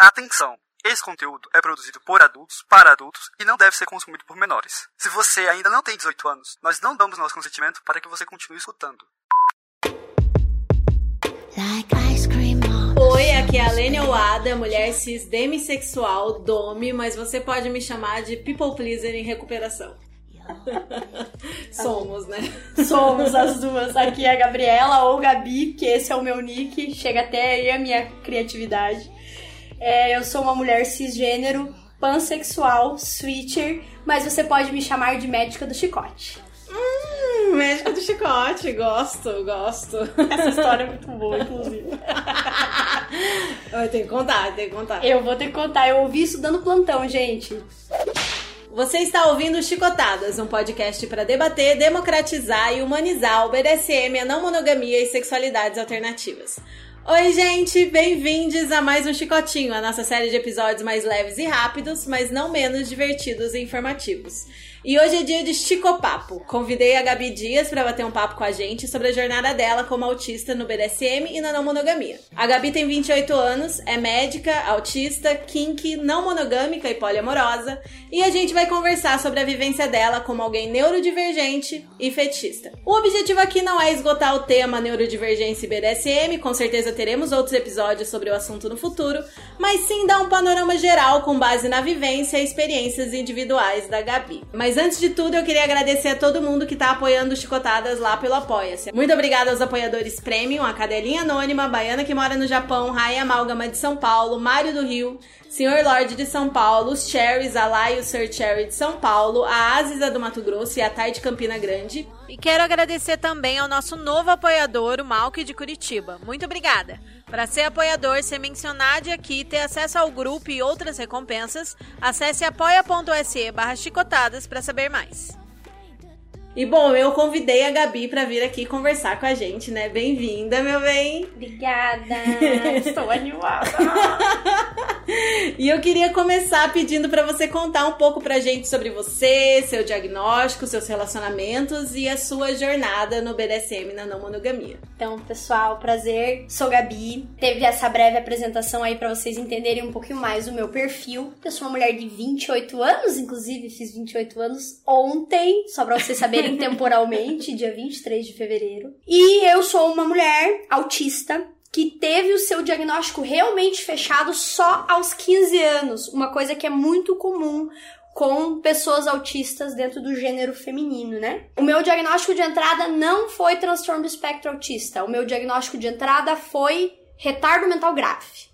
Atenção! Esse conteúdo é produzido por adultos, para adultos e não deve ser consumido por menores. Se você ainda não tem 18 anos, nós não damos nosso consentimento para que você continue escutando. Oi, aqui é a Lênia Oada, mulher cis demissexual, dome, mas você pode me chamar de people pleaser em recuperação. Somos, né? Somos as duas. Aqui é a Gabriela ou Gabi, que esse é o meu nick, chega até aí a minha criatividade. É, eu sou uma mulher cisgênero, pansexual, switcher, mas você pode me chamar de médica do chicote. Hum, médica do chicote, gosto, gosto. Essa história é muito boa, inclusive. eu tenho que contar, tenho que contar. Eu vou ter que contar, eu ouvi isso dando plantão, gente. Você está ouvindo Chicotadas, um podcast para debater, democratizar e humanizar o BDSM, a não monogamia e sexualidades alternativas. Oi, gente, bem-vindos a mais um Chicotinho, a nossa série de episódios mais leves e rápidos, mas não menos divertidos e informativos. E hoje é dia de Chicopapo. Convidei a Gabi Dias para bater um papo com a gente sobre a jornada dela como autista no BDSM e na não monogamia. A Gabi tem 28 anos, é médica, autista, kink, não monogâmica e poliamorosa, e a gente vai conversar sobre a vivência dela como alguém neurodivergente e fetista. O objetivo aqui não é esgotar o tema neurodivergência e BDSM, com certeza teremos outros episódios sobre o assunto no futuro, mas sim dar um panorama geral com base na vivência e experiências individuais da Gabi. Mas mas antes de tudo, eu queria agradecer a todo mundo que tá apoiando Chicotadas lá pelo Apoia-se. Muito obrigada aos apoiadores Premium, a Cadelinha Anônima, Baiana que mora no Japão, Raia Amálgama de São Paulo, Mário do Rio, Senhor Lorde de São Paulo, os Cherries, a Lai e o Sir Cherry de São Paulo, a Asisa do Mato Grosso e a Tai de Campina Grande. E quero agradecer também ao nosso novo apoiador, o Malk de Curitiba. Muito obrigada! Para ser apoiador, ser mencionado aqui, ter acesso ao grupo e outras recompensas, acesse apoia.se barra chicotadas para saber mais. E bom, eu convidei a Gabi para vir aqui conversar com a gente, né? Bem-vinda, meu bem. Obrigada. Estou animada. e eu queria começar pedindo para você contar um pouco pra gente sobre você, seu diagnóstico, seus relacionamentos e a sua jornada no BDSM na não monogamia. Então, pessoal, prazer. Sou Gabi. Teve essa breve apresentação aí para vocês entenderem um pouquinho mais o meu perfil. Eu sou uma mulher de 28 anos, inclusive fiz 28 anos ontem, só para vocês saberem temporalmente, dia 23 de fevereiro. E eu sou uma mulher autista que teve o seu diagnóstico realmente fechado só aos 15 anos, uma coisa que é muito comum com pessoas autistas dentro do gênero feminino, né? O meu diagnóstico de entrada não foi transtorno do espectro autista. O meu diagnóstico de entrada foi retardo mental grave.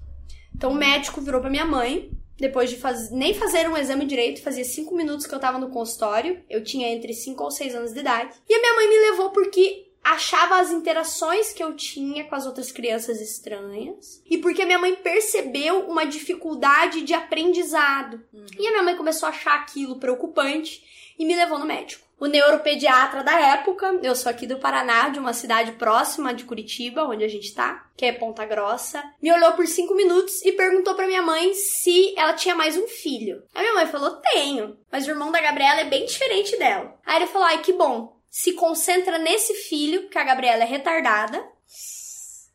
Então o médico virou para minha mãe depois de faz... nem fazer um exame direito, fazia cinco minutos que eu tava no consultório. Eu tinha entre 5 ou 6 anos de idade. E a minha mãe me levou porque achava as interações que eu tinha com as outras crianças estranhas e porque a minha mãe percebeu uma dificuldade de aprendizado. Uhum. E a minha mãe começou a achar aquilo preocupante e me levou no médico o neuropediatra da época, eu sou aqui do Paraná, de uma cidade próxima de Curitiba, onde a gente tá, que é Ponta Grossa, me olhou por cinco minutos e perguntou pra minha mãe se ela tinha mais um filho. A minha mãe falou: tenho, mas o irmão da Gabriela é bem diferente dela. Aí ele falou: ai, que bom. Se concentra nesse filho, que a Gabriela é retardada,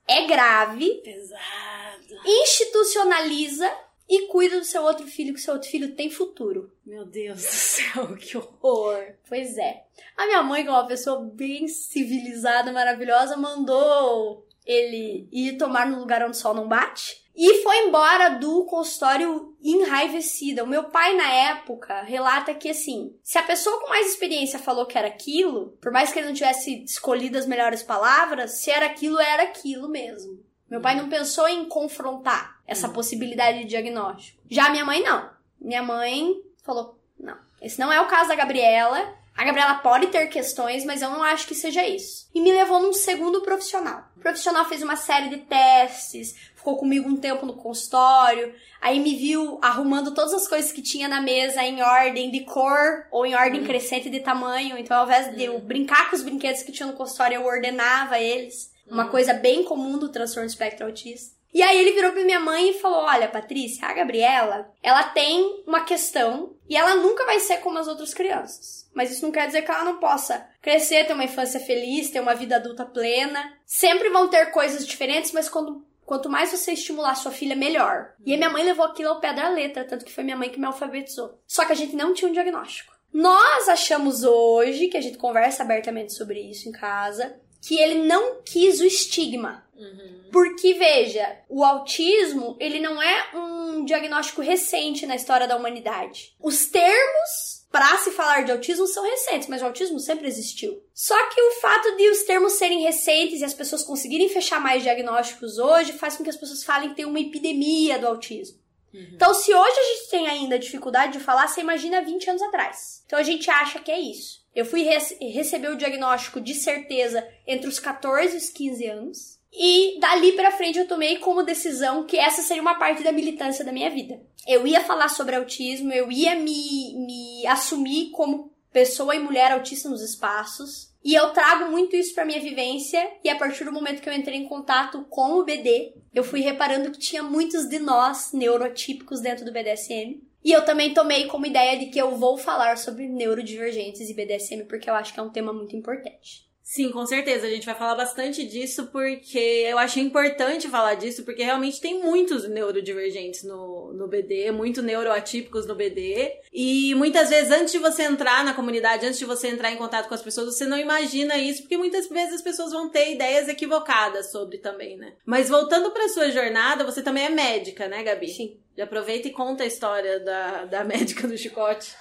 é grave, pesado, institucionaliza e cuida do seu outro filho, que seu outro filho tem futuro. Meu Deus do céu, que horror! Pois é. A minha mãe, que é uma pessoa bem civilizada, maravilhosa, mandou ele ir tomar no lugar onde o sol não bate. E foi embora do consultório enraivecida. O meu pai, na época, relata que, assim, se a pessoa com mais experiência falou que era aquilo, por mais que ele não tivesse escolhido as melhores palavras, se era aquilo, era aquilo mesmo. Meu pai não pensou em confrontar essa uhum. possibilidade de diagnóstico. Já minha mãe não. Minha mãe falou: não, esse não é o caso da Gabriela. A Gabriela pode ter questões, mas eu não acho que seja isso. E me levou num segundo profissional. O profissional fez uma série de testes, ficou comigo um tempo no consultório, aí me viu arrumando todas as coisas que tinha na mesa em ordem de cor ou em ordem uhum. crescente de tamanho. Então, ao invés de eu uhum. brincar com os brinquedos que tinha no consultório, eu ordenava eles. Uma coisa bem comum do transtorno espectro autista. E aí ele virou pra minha mãe e falou: Olha, Patrícia, a Gabriela, ela tem uma questão e ela nunca vai ser como as outras crianças. Mas isso não quer dizer que ela não possa crescer, ter uma infância feliz, ter uma vida adulta plena. Sempre vão ter coisas diferentes, mas quando quanto mais você estimular sua filha, melhor. E a minha mãe levou aquilo ao pé da letra, tanto que foi minha mãe que me alfabetizou. Só que a gente não tinha um diagnóstico. Nós achamos hoje, que a gente conversa abertamente sobre isso em casa, que ele não quis o estigma. Uhum. Porque, veja, o autismo, ele não é um diagnóstico recente na história da humanidade. Os termos para se falar de autismo são recentes, mas o autismo sempre existiu. Só que o fato de os termos serem recentes e as pessoas conseguirem fechar mais diagnósticos hoje faz com que as pessoas falem que tem uma epidemia do autismo. Uhum. Então, se hoje a gente tem ainda dificuldade de falar, você imagina 20 anos atrás. Então, a gente acha que é isso. Eu fui rece receber o diagnóstico de certeza entre os 14 e os 15 anos. E dali pra frente eu tomei como decisão que essa seria uma parte da militância da minha vida. Eu ia falar sobre autismo, eu ia me, me assumir como pessoa e mulher autista nos espaços. E eu trago muito isso pra minha vivência, e a partir do momento que eu entrei em contato com o BD, eu fui reparando que tinha muitos de nós neurotípicos dentro do BDSM. E eu também tomei como ideia de que eu vou falar sobre neurodivergentes e BDSM, porque eu acho que é um tema muito importante. Sim, com certeza. A gente vai falar bastante disso porque eu achei importante falar disso, porque realmente tem muitos neurodivergentes no, no BD, muito neuroatípicos no BD. E muitas vezes, antes de você entrar na comunidade, antes de você entrar em contato com as pessoas, você não imagina isso, porque muitas vezes as pessoas vão ter ideias equivocadas sobre também, né? Mas voltando para sua jornada, você também é médica, né, Gabi? Sim. Já aproveita e conta a história da, da médica do chicote.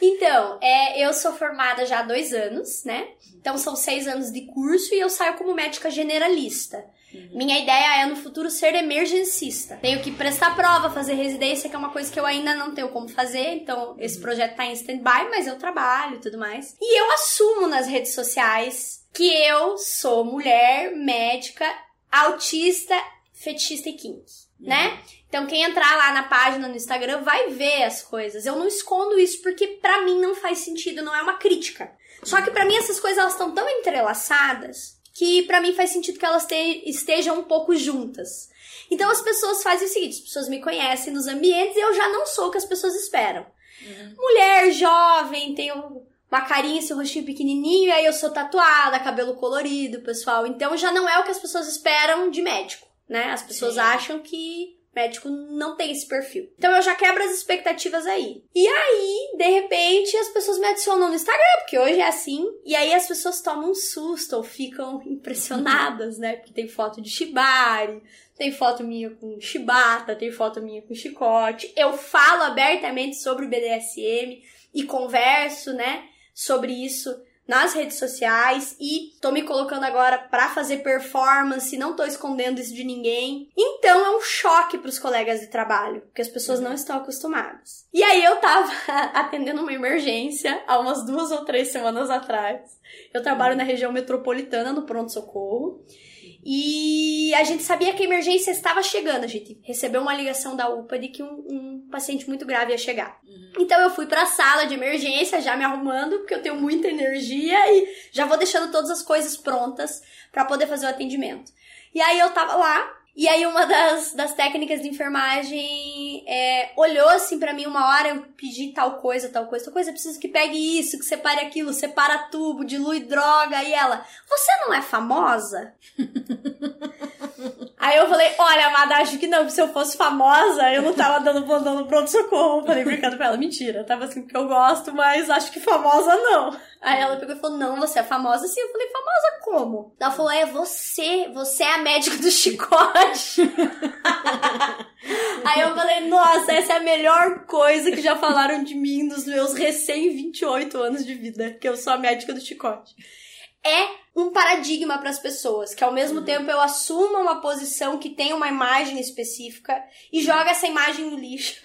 Então, é, eu sou formada já há dois anos, né? Então são seis anos de curso e eu saio como médica generalista. Uhum. Minha ideia é no futuro ser emergencista. Tenho que prestar prova, fazer residência, que é uma coisa que eu ainda não tenho como fazer. Então, uhum. esse projeto tá em stand-by, mas eu trabalho e tudo mais. E eu assumo nas redes sociais que eu sou mulher, médica, autista, fetichista e kink. Né? Então, quem entrar lá na página no Instagram vai ver as coisas. Eu não escondo isso porque para mim não faz sentido, não é uma crítica. Só que para mim essas coisas elas estão tão entrelaçadas que para mim faz sentido que elas te, estejam um pouco juntas. Então as pessoas fazem o seguinte, as pessoas me conhecem nos ambientes e eu já não sou o que as pessoas esperam. Uhum. Mulher jovem, tenho uma carinha, esse rostinho pequenininho, e aí eu sou tatuada, cabelo colorido, pessoal. Então já não é o que as pessoas esperam de médico, né? As pessoas Sim. acham que médico não tem esse perfil. Então eu já quebro as expectativas aí. E aí, de repente, as pessoas me adicionam no Instagram, porque hoje é assim. E aí as pessoas tomam um susto ou ficam impressionadas, né? Porque tem foto de Shibari, tem foto minha com chibata, tem foto minha com chicote. Eu falo abertamente sobre BDSM e converso, né, sobre isso nas redes sociais e tô me colocando agora para fazer performance, não tô escondendo isso de ninguém. Então é um choque para os colegas de trabalho, porque as pessoas não estão acostumadas. E aí eu tava atendendo uma emergência há umas duas ou três semanas atrás. Eu trabalho na região metropolitana no pronto socorro. E a gente sabia que a emergência estava chegando. A gente recebeu uma ligação da UPA de que um, um paciente muito grave ia chegar. Uhum. Então eu fui para a sala de emergência, já me arrumando, porque eu tenho muita energia e já vou deixando todas as coisas prontas para poder fazer o atendimento. E aí eu tava lá, e aí uma das, das técnicas de enfermagem é, olhou assim para mim uma hora, eu pedi tal coisa, tal coisa, tal coisa, eu preciso que pegue isso, que separe aquilo, separa tubo, dilui droga. E ela, você não é famosa? Aí eu falei, olha, amada, acho que não, se eu fosse famosa, eu não tava dando plantão pronto-socorro. Falei, brincando com ela, mentira. Tava assim, porque eu gosto, mas acho que famosa não. Aí ela pegou e falou, não, você é famosa sim. Eu falei, famosa como? Ela falou, é você, você é a médica do chicote. Aí eu falei, nossa, essa é a melhor coisa que já falaram de mim nos meus recém 28 anos de vida, que eu sou a médica do chicote é um paradigma para as pessoas, que ao mesmo uhum. tempo eu assumo uma posição que tem uma imagem específica e joga essa imagem no lixo.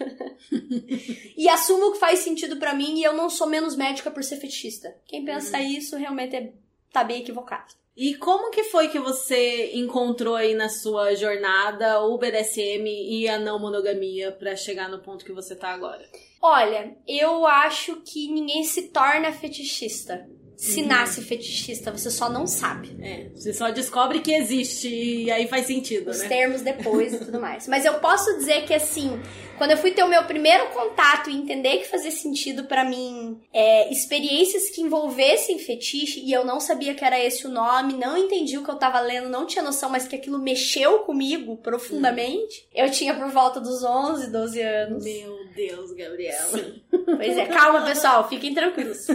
e assumo que faz sentido para mim e eu não sou menos médica por ser fetichista. Quem pensa uhum. isso realmente é, tá bem equivocado. E como que foi que você encontrou aí na sua jornada o BDSM e a não monogamia para chegar no ponto que você tá agora? Olha, eu acho que ninguém se torna fetichista se nasce fetichista, você só não sabe. É, você só descobre que existe e aí faz sentido, Os né? termos depois e tudo mais. Mas eu posso dizer que assim, quando eu fui ter o meu primeiro contato e entender que fazia sentido pra mim é, experiências que envolvessem fetiche, e eu não sabia que era esse o nome, não entendi o que eu tava lendo, não tinha noção, mas que aquilo mexeu comigo profundamente, eu tinha por volta dos 11, 12 anos. Meu Deus, Gabriela. Sim. Pois é, calma pessoal, fiquem tranquilos.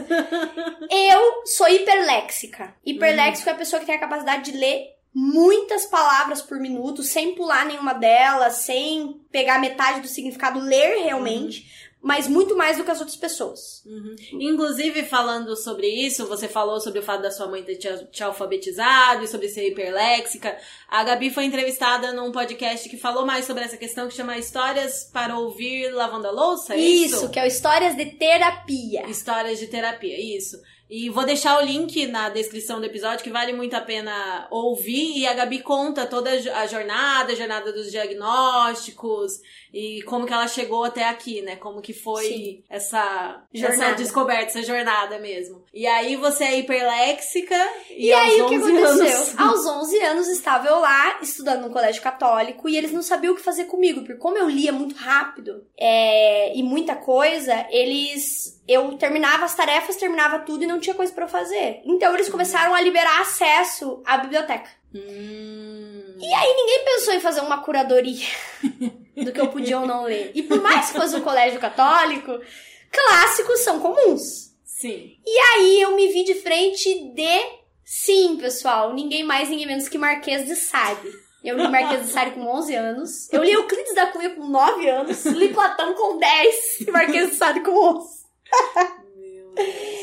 Eu sou hiperléxica. Hiperléxico é a pessoa que tem a capacidade de ler muitas palavras por minuto, sem pular nenhuma delas, sem pegar metade do significado, ler realmente, mas muito mais do que as outras pessoas. Uhum. Inclusive, falando sobre isso, você falou sobre o fato da sua mãe ter te, alfabetizado e sobre ser hiperléxica. A Gabi foi entrevistada num podcast que falou mais sobre essa questão que chama Histórias para Ouvir Lavando a Louça, é isso? Isso, que é o Histórias de Terapia. Histórias de terapia, isso. E vou deixar o link na descrição do episódio que vale muito a pena ouvir. E a Gabi conta toda a jornada, a jornada dos diagnósticos e como que ela chegou até aqui, né? Como que foi Sim. essa, Jornada. essa descoberta, essa jornada mesmo. E aí você é hiperléxica e, E, aos aí, o que 11 aconteceu? anos... Aos 11 anos, estava eu lá, estudando no colégio católico, e eles não sabiam o que fazer comigo, porque como eu lia muito rápido é, e muita coisa, eles... Eu terminava as tarefas, terminava tudo e não tinha coisa pra eu fazer. Então, eles começaram a liberar acesso à biblioteca. Hum, E aí, ninguém pensou em fazer uma curadoria do que eu podia ou não ler. E por mais que fosse um colégio católico, clássicos são comuns. sim. E aí eu me vi de frente de. Sim, pessoal, ninguém mais, ninguém menos que Marquês de Sade. Eu li Marquês de Sade com 11 anos. Eu li Euclides da Cunha com 9 anos. Li Platão com 10 e Marquês de Sade com 11. Meu Deus.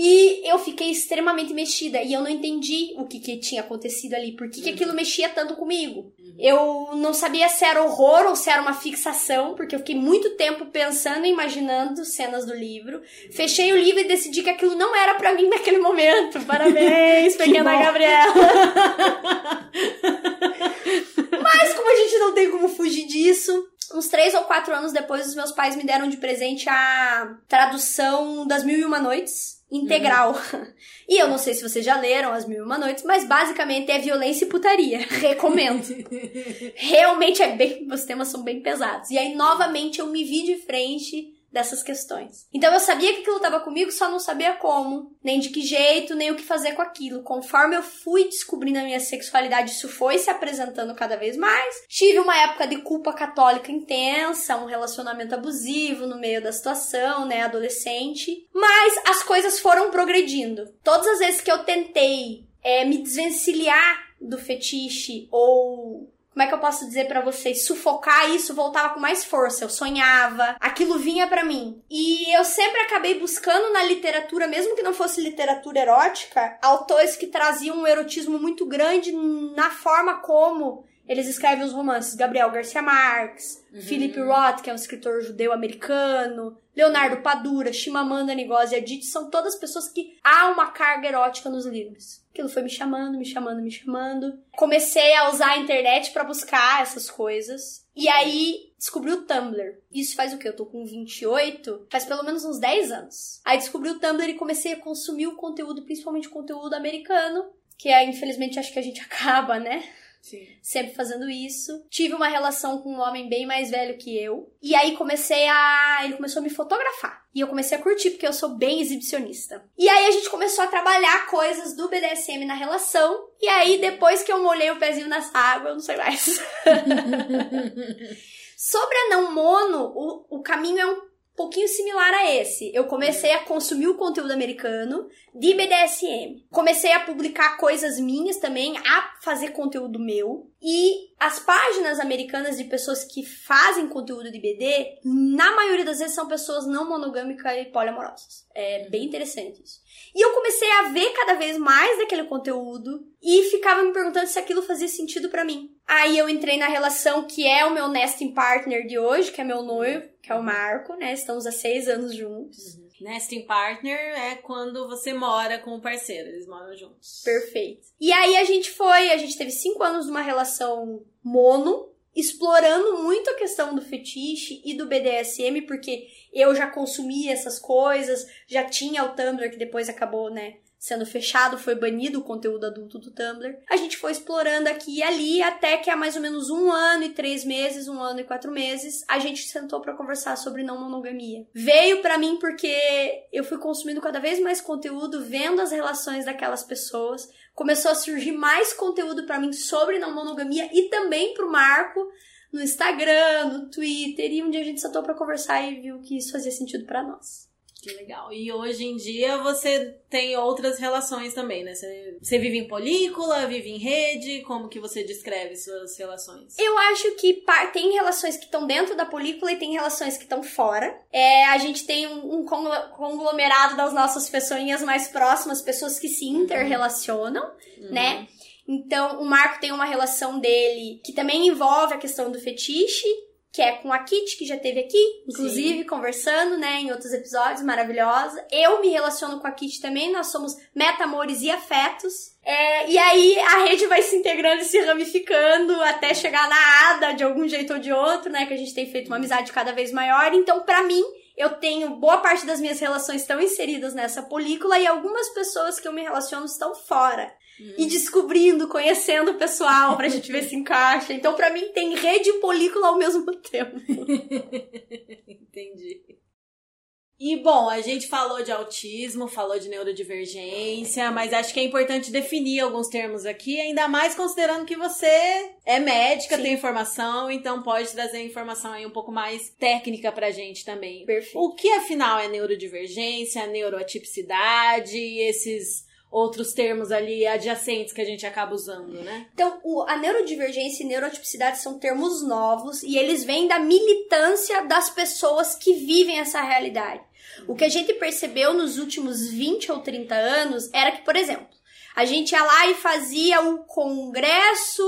E eu fiquei extremamente mexida e eu não entendi o que, que tinha acontecido ali. Por que, que aquilo mexia tanto comigo? Eu não sabia se era horror ou se era uma fixação, porque eu fiquei muito tempo pensando e imaginando cenas do livro. Fechei o livro e decidi que aquilo não era pra mim naquele momento. Parabéns, pequena. Gabriela. Mas como a gente não tem como fugir disso, uns três ou quatro anos depois, os meus pais me deram de presente a tradução das Mil e Uma Noites integral. E eu não sei se vocês já leram As Mil e Uma Noites, mas basicamente é violência e putaria. Recomendo. Realmente é bem, os temas são bem pesados. E aí, novamente, eu me vi de frente dessas questões. Então eu sabia que aquilo estava comigo, só não sabia como, nem de que jeito, nem o que fazer com aquilo. Conforme eu fui descobrindo a minha sexualidade, isso foi se apresentando cada vez mais. Tive uma época de culpa católica intensa, um relacionamento abusivo no meio da situação, né, adolescente. Mas as coisas foram progredindo. Todas as vezes que eu tentei é, me desvencilhar do fetiche ou como é que eu posso dizer pra vocês? Sufocar isso voltava com mais força. Eu sonhava, aquilo vinha pra mim. E eu sempre acabei buscando na literatura, mesmo que não fosse literatura erótica, autores que traziam um erotismo muito grande na forma como eles escrevem os romances. Gabriel Garcia Marques, Philip Roth, que é um escritor judeu americano, Leonardo Padura, Chimamanda Ngozi Adichie, são todas pessoas que há uma carga erótica nos livros. Aquilo foi me chamando, me chamando, me chamando. Comecei a usar a internet pra buscar essas coisas. E aí descobri o Tumblr. Isso faz o quê? Eu tô com 28, faz pelo menos uns 10 anos. Aí descobri o Tumblr e comecei a consumir o conteúdo, principalmente o conteúdo americano, que é, infelizmente acho que a gente acaba, né? Sim. sempre fazendo isso. Tive uma relação com um homem bem mais velho que eu. E aí comecei a. Ele começou a me fotografar. E eu comecei a curtir, porque eu sou bem exibicionista. E aí a gente começou a trabalhar coisas do BDSM na relação. E aí, depois que eu molhei o pezinho nessa água, eu não sei mais. Sobre a não mono, o, o caminho é um pouquinho similar a esse. Eu comecei a consumir o conteúdo americano de BDSM. Comecei a publicar coisas minhas também, a fazer conteúdo meu. E as páginas americanas de pessoas que fazem conteúdo de BD, na maioria das vezes são pessoas não monogâmicas e poliamorosas. É bem interessante isso. E eu comecei a ver cada vez mais daquele conteúdo e ficava me perguntando se aquilo fazia sentido pra mim. Aí eu entrei na relação que é o meu nesting partner de hoje, que é meu noivo, que é o Marco, né? Estamos há seis anos juntos. Nesting partner é quando você mora com o parceiro, eles moram juntos. Perfeito. E aí a gente foi, a gente teve cinco anos numa relação mono, explorando muito a questão do fetiche e do BDSM, porque eu já consumia essas coisas, já tinha o Tumblr que depois acabou, né, sendo fechado, foi banido o conteúdo adulto do Tumblr. A gente foi explorando aqui e ali até que há mais ou menos um ano e três meses, um ano e quatro meses, a gente sentou para conversar sobre não monogamia. Veio para mim porque eu fui consumindo cada vez mais conteúdo, vendo as relações daquelas pessoas. Começou a surgir mais conteúdo para mim sobre não monogamia e também pro Marco no Instagram, no Twitter, e um dia a gente sentou para conversar e viu que isso fazia sentido para nós. Que legal. E hoje em dia você tem outras relações também, né? Você, você, vive em película, vive em rede? Como que você descreve suas relações? Eu acho que tem relações que estão dentro da película e tem relações que estão fora. É, a gente tem um, um conglomerado das nossas pessoinhas mais próximas, pessoas que se uhum. interrelacionam, uhum. né? Então, o Marco tem uma relação dele que também envolve a questão do fetiche que é com a Kit, que já teve aqui, inclusive, Sim. conversando, né, em outros episódios, maravilhosa. Eu me relaciono com a Kit também, nós somos meta-amores e afetos. É, e aí a rede vai se integrando e se ramificando até chegar na Ada, de algum jeito ou de outro, né, que a gente tem feito uma amizade cada vez maior. Então, para mim, eu tenho boa parte das minhas relações estão inseridas nessa película e algumas pessoas que eu me relaciono estão fora e descobrindo, conhecendo o pessoal pra gente ver se encaixa. Então, pra mim, tem rede e película ao mesmo tempo. Entendi. E bom, a gente falou de autismo, falou de neurodivergência, mas acho que é importante definir alguns termos aqui, ainda mais considerando que você é médica, Sim. tem informação, então pode trazer informação aí um pouco mais técnica pra gente também. Perfeito. O que afinal é neurodivergência, neuroatipicidade, esses outros termos ali adjacentes que a gente acaba usando, né? Então, o, a neurodivergência e neurotipicidade são termos novos e eles vêm da militância das pessoas que vivem essa realidade. O que a gente percebeu nos últimos 20 ou 30 anos era que, por exemplo, a gente ia lá e fazia o congresso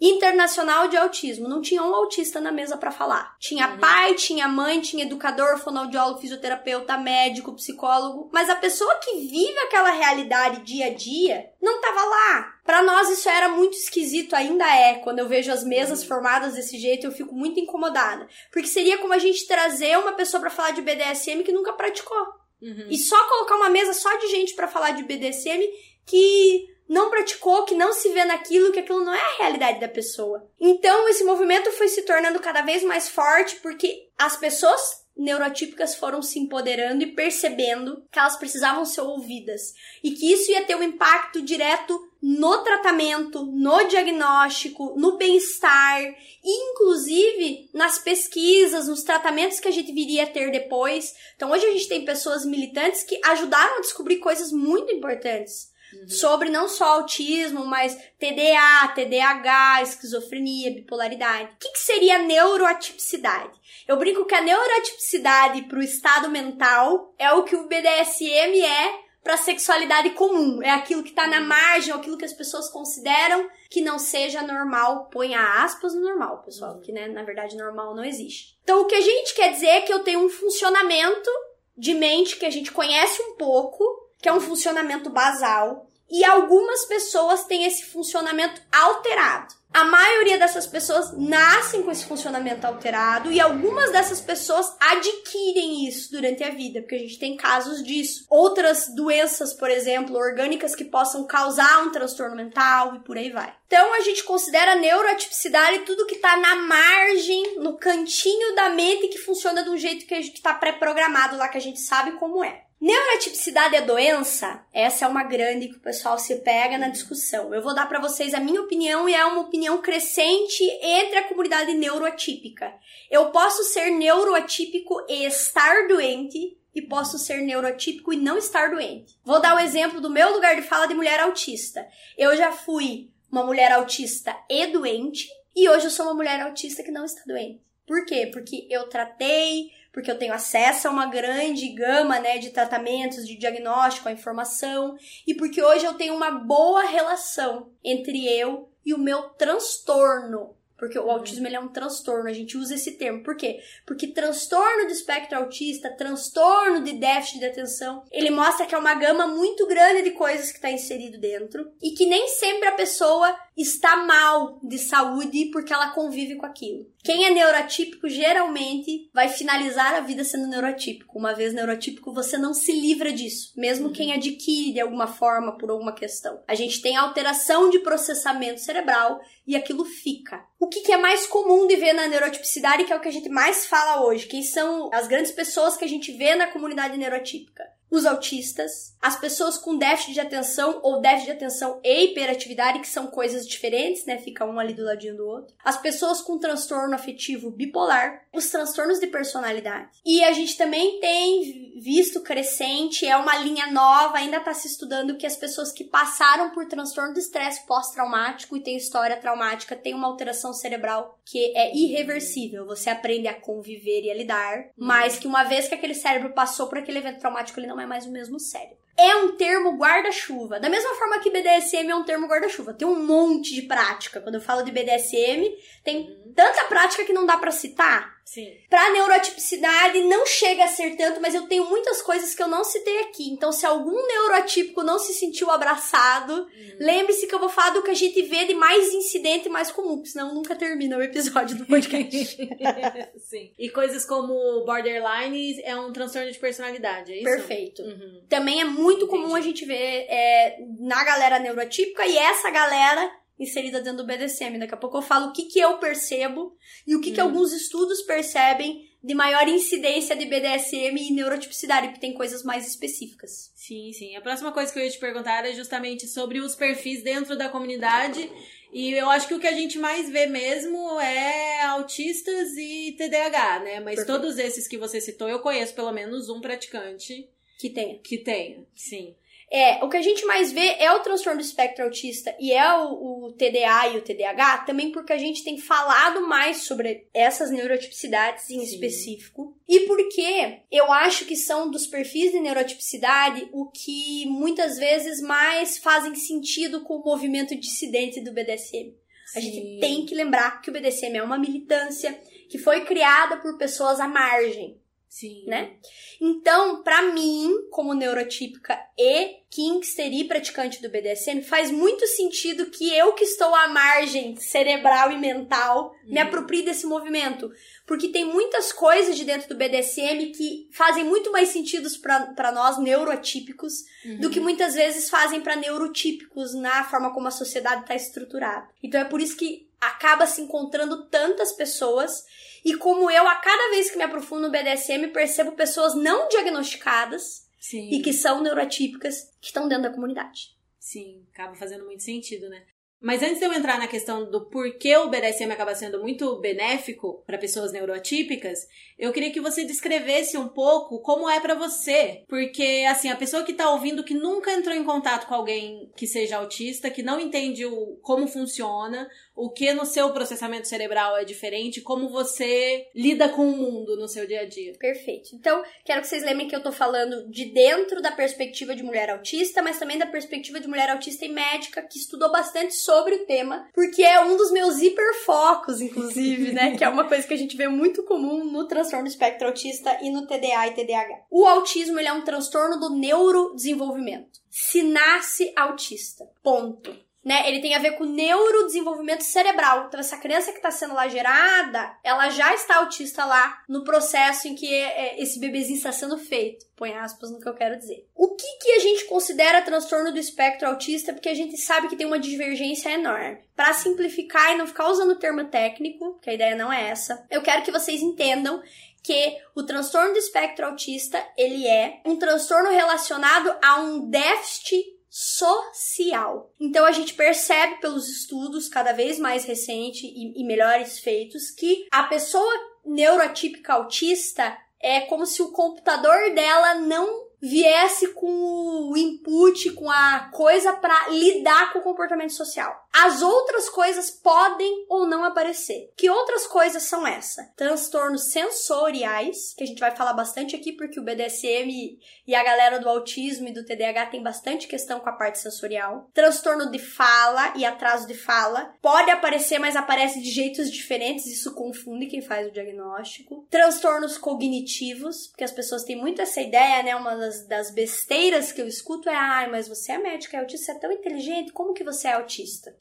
internacional de autismo. Não tinha um autista na mesa para falar. Tinha uhum. pai, tinha mãe, tinha educador, fonoaudiólogo, fisioterapeuta, médico, psicólogo, mas a pessoa que vive aquela realidade dia a dia não tava lá. Para nós isso era muito esquisito, ainda é. Quando eu vejo as mesas uhum. formadas desse jeito, eu fico muito incomodada, porque seria como a gente trazer uma pessoa para falar de BDSM que nunca praticou. Uhum. E só colocar uma mesa só de gente para falar de BDSM que não praticou, que não se vê naquilo, que aquilo não é a realidade da pessoa. Então, esse movimento foi se tornando cada vez mais forte porque as pessoas neurotípicas foram se empoderando e percebendo que elas precisavam ser ouvidas e que isso ia ter um impacto direto no tratamento, no diagnóstico, no bem-estar, inclusive nas pesquisas, nos tratamentos que a gente viria a ter depois. Então hoje a gente tem pessoas militantes que ajudaram a descobrir coisas muito importantes Uhum. Sobre não só autismo, mas TDA, TDAH, esquizofrenia, bipolaridade. O que, que seria neuroatipicidade? Eu brinco que a neuroatipicidade para o estado mental é o que o BDSM é para sexualidade comum. É aquilo que está na uhum. margem, aquilo que as pessoas consideram que não seja normal. Põe aspas no normal, pessoal, uhum. que né, na verdade normal não existe. Então o que a gente quer dizer é que eu tenho um funcionamento de mente que a gente conhece um pouco, que é um funcionamento basal, e algumas pessoas têm esse funcionamento alterado. A maioria dessas pessoas nascem com esse funcionamento alterado e algumas dessas pessoas adquirem isso durante a vida, porque a gente tem casos disso. Outras doenças, por exemplo, orgânicas que possam causar um transtorno mental e por aí vai. Então a gente considera neuroatipicidade tudo que está na margem, no cantinho da mente que funciona de um jeito que está pré-programado lá, que a gente sabe como é. Neurotipicidade é doença? Essa é uma grande que o pessoal se pega na discussão. Eu vou dar para vocês a minha opinião e é uma opinião crescente entre a comunidade neuroatípica. Eu posso ser neuroatípico e estar doente, e posso ser neurotípico e não estar doente. Vou dar o um exemplo do meu lugar de fala de mulher autista. Eu já fui uma mulher autista e doente, e hoje eu sou uma mulher autista que não está doente. Por quê? Porque eu tratei, porque eu tenho acesso a uma grande gama né, de tratamentos, de diagnóstico, a informação, e porque hoje eu tenho uma boa relação entre eu e o meu transtorno. Porque o autismo ele é um transtorno, a gente usa esse termo. Por quê? Porque transtorno do espectro autista, transtorno de déficit de atenção, ele mostra que é uma gama muito grande de coisas que está inserido dentro e que nem sempre a pessoa está mal de saúde porque ela convive com aquilo. Quem é neurotípico geralmente vai finalizar a vida sendo neurotípico. Uma vez neurotípico, você não se livra disso, mesmo quem adquire de alguma forma por alguma questão. A gente tem alteração de processamento cerebral e aquilo fica. O que, que, é mais comum de ver na neurotipicidade, que é o que a gente mais fala hoje? Quem são as grandes pessoas que a gente vê na comunidade neurotípica? Os autistas, as pessoas com déficit de atenção ou déficit de atenção e hiperatividade, que são coisas diferentes, né? Fica um ali do ladinho do outro. As pessoas com transtorno afetivo bipolar, os transtornos de personalidade. E a gente também tem visto crescente, é uma linha nova, ainda está se estudando que as pessoas que passaram por transtorno de estresse pós-traumático e têm história traumática têm uma alteração cerebral que é irreversível. Você aprende a conviver e a lidar, mas que uma vez que aquele cérebro passou por aquele evento traumático, ele não é mais o mesmo cérebro. É um termo guarda-chuva. Da mesma forma que BDSM é um termo guarda-chuva. Tem um monte de prática. Quando eu falo de BDSM, tem tanta prática que não dá para citar. Sim. Pra neurotipicidade não chega a ser tanto, mas eu tenho muitas coisas que eu não citei aqui. Então, se algum neurotípico não se sentiu abraçado, uhum. lembre-se que eu vou falar do que a gente vê de mais incidente e mais comum, senão nunca termina o episódio do podcast. Sim. E coisas como borderline é um transtorno de personalidade, é isso? Perfeito. Uhum. Também é muito Entendi. comum a gente ver é, na galera neurotípica e essa galera inserida dentro do BDSM. Daqui a pouco eu falo o que, que eu percebo e o que, hum. que alguns estudos percebem de maior incidência de BDSM e neurotipicidade, porque tem coisas mais específicas. Sim, sim. A próxima coisa que eu ia te perguntar é justamente sobre os perfis dentro da comunidade. E eu acho que o que a gente mais vê mesmo é autistas e TDAH, né? Mas Perfeito. todos esses que você citou, eu conheço pelo menos um praticante que tem. Que tem, sim. É, o que a gente mais vê é o transtorno do espectro autista e é o, o, TDA e o TDAH, também porque a gente tem falado mais sobre essas neurotipicidades em Sim. específico. E porque eu acho que são dos perfis de neurotipicidade o que muitas vezes mais fazem sentido com o movimento dissidente do BDSM. Sim. A gente tem que lembrar que o BDSM é uma militância que foi criada por pessoas à margem. Sim. Né? Então, para mim, como neurotípica e kinkster e praticante do BDSM, faz muito sentido que eu que estou à margem cerebral e mental me uhum. aproprie desse movimento. Porque tem muitas coisas de dentro do BDSM que fazem muito mais sentido para nós neurotípicos uhum. do que muitas vezes fazem para neurotípicos na forma como a sociedade está estruturada. Então é por isso que acaba se encontrando tantas pessoas e como eu, a cada vez que me aprofundo no BDSM, percebo pessoas não diagnosticadas Sim. e que são neurotípicas que estão dentro da comunidade. Sim, acaba fazendo muito sentido, né? Mas antes de eu entrar na questão do porquê o BDSM acaba sendo muito benéfico para pessoas neurotípicas, eu queria que você descrevesse um pouco como é para você. Porque, assim, a pessoa que tá ouvindo que nunca entrou em contato com alguém que seja autista, que não entende o, como funciona, o que no seu processamento cerebral é diferente, como você lida com o mundo no seu dia a dia. Perfeito. Então, quero que vocês lembrem que eu tô falando de dentro da perspectiva de mulher autista, mas também da perspectiva de mulher autista e médica que estudou bastante sobre o tema, porque é um dos meus hiperfocos, inclusive, né? que é uma coisa que a gente vê muito comum no transtorno espectro autista e no TDA e TDAH. O autismo, ele é um transtorno do neurodesenvolvimento. Se nasce autista. Ponto né? Ele tem a ver com neurodesenvolvimento cerebral. Então, essa criança que está sendo lá gerada, ela já está autista lá no processo em que é, esse bebezinho está sendo feito. Põe aspas no que eu quero dizer. O que, que a gente considera transtorno do espectro autista? Porque a gente sabe que tem uma divergência enorme. Para simplificar e não ficar usando o termo técnico, que a ideia não é essa, eu quero que vocês entendam que o transtorno do espectro autista, ele é um transtorno relacionado a um déficit social. Então a gente percebe pelos estudos cada vez mais recentes e, e melhores feitos que a pessoa neurotípica autista é como se o computador dela não viesse com o input, com a coisa para lidar com o comportamento social. As outras coisas podem ou não aparecer. Que outras coisas são essa? Transtornos sensoriais, que a gente vai falar bastante aqui porque o BDSM e a galera do autismo e do TDAH tem bastante questão com a parte sensorial. Transtorno de fala e atraso de fala. Pode aparecer, mas aparece de jeitos diferentes, isso confunde quem faz o diagnóstico. Transtornos cognitivos, porque as pessoas têm muito essa ideia, né, uma das das, besteiras que eu escuto é: ai, mas você é médica, é autista, você é tão inteligente, como que você é autista?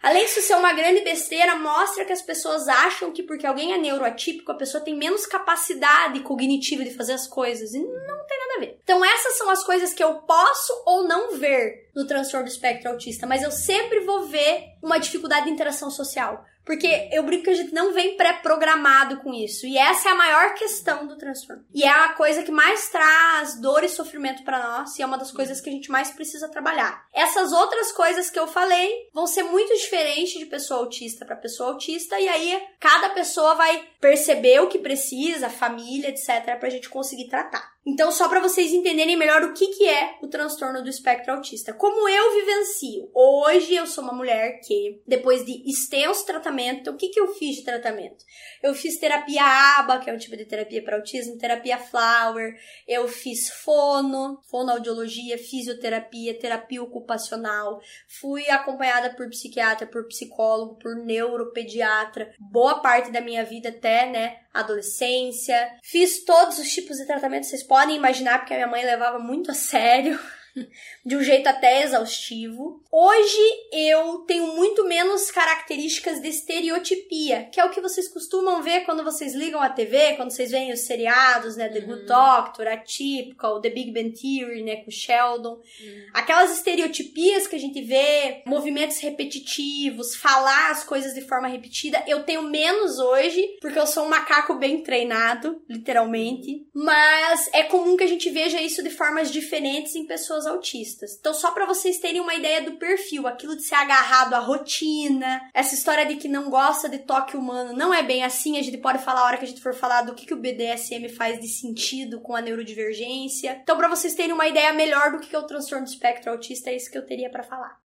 Além disso ser uma grande besteira, mostra que as pessoas acham que porque alguém é neuroatípico, a pessoa tem menos capacidade cognitiva de fazer as coisas. E não tem nada a ver. Então, essas são as coisas que eu posso ou não ver no transtorno do espectro autista, mas eu sempre vou ver uma dificuldade de interação social. Porque eu brinco que a gente não vem pré-programado com isso. E essa é a maior questão do transtorno. E é a coisa que mais traz dor e sofrimento para nós. E é uma das coisas que a gente mais precisa trabalhar. Essas outras coisas que eu falei vão ser muito diferentes de pessoa autista para pessoa autista. E aí cada pessoa vai perceber o que precisa, família, etc., pra gente conseguir tratar. Então, só para vocês entenderem melhor o que, que é o transtorno do espectro autista. Como eu vivencio. Hoje eu sou uma mulher que, depois de extenso tratamento, o que, que eu fiz de tratamento? Eu fiz terapia ABA, que é um tipo de terapia para autismo, terapia Flower, eu fiz fono, fonoaudiologia, fisioterapia, terapia ocupacional, fui acompanhada por psiquiatra, por psicólogo, por neuropediatra, boa parte da minha vida até, né, adolescência. Fiz todos os tipos de tratamento, vocês podem imaginar, porque a minha mãe levava muito a sério. de um jeito até exaustivo. Hoje eu tenho muito menos características de estereotipia, que é o que vocês costumam ver quando vocês ligam a TV, quando vocês veem os seriados, né, The Good uhum. Doctor, Atypical, The Big Bang Theory, né, com Sheldon. Uhum. Aquelas estereotipias que a gente vê, movimentos repetitivos, falar as coisas de forma repetida, eu tenho menos hoje, porque eu sou um macaco bem treinado, literalmente. Mas é comum que a gente veja isso de formas diferentes em pessoas autistas. Então, só para vocês terem uma ideia do perfil, aquilo de ser agarrado à rotina, essa história de que não gosta de toque humano, não é bem assim. A gente pode falar a hora que a gente for falar do que, que o BDSM faz de sentido com a neurodivergência. Então, para vocês terem uma ideia melhor do que é o transtorno do espectro autista, é isso que eu teria para falar.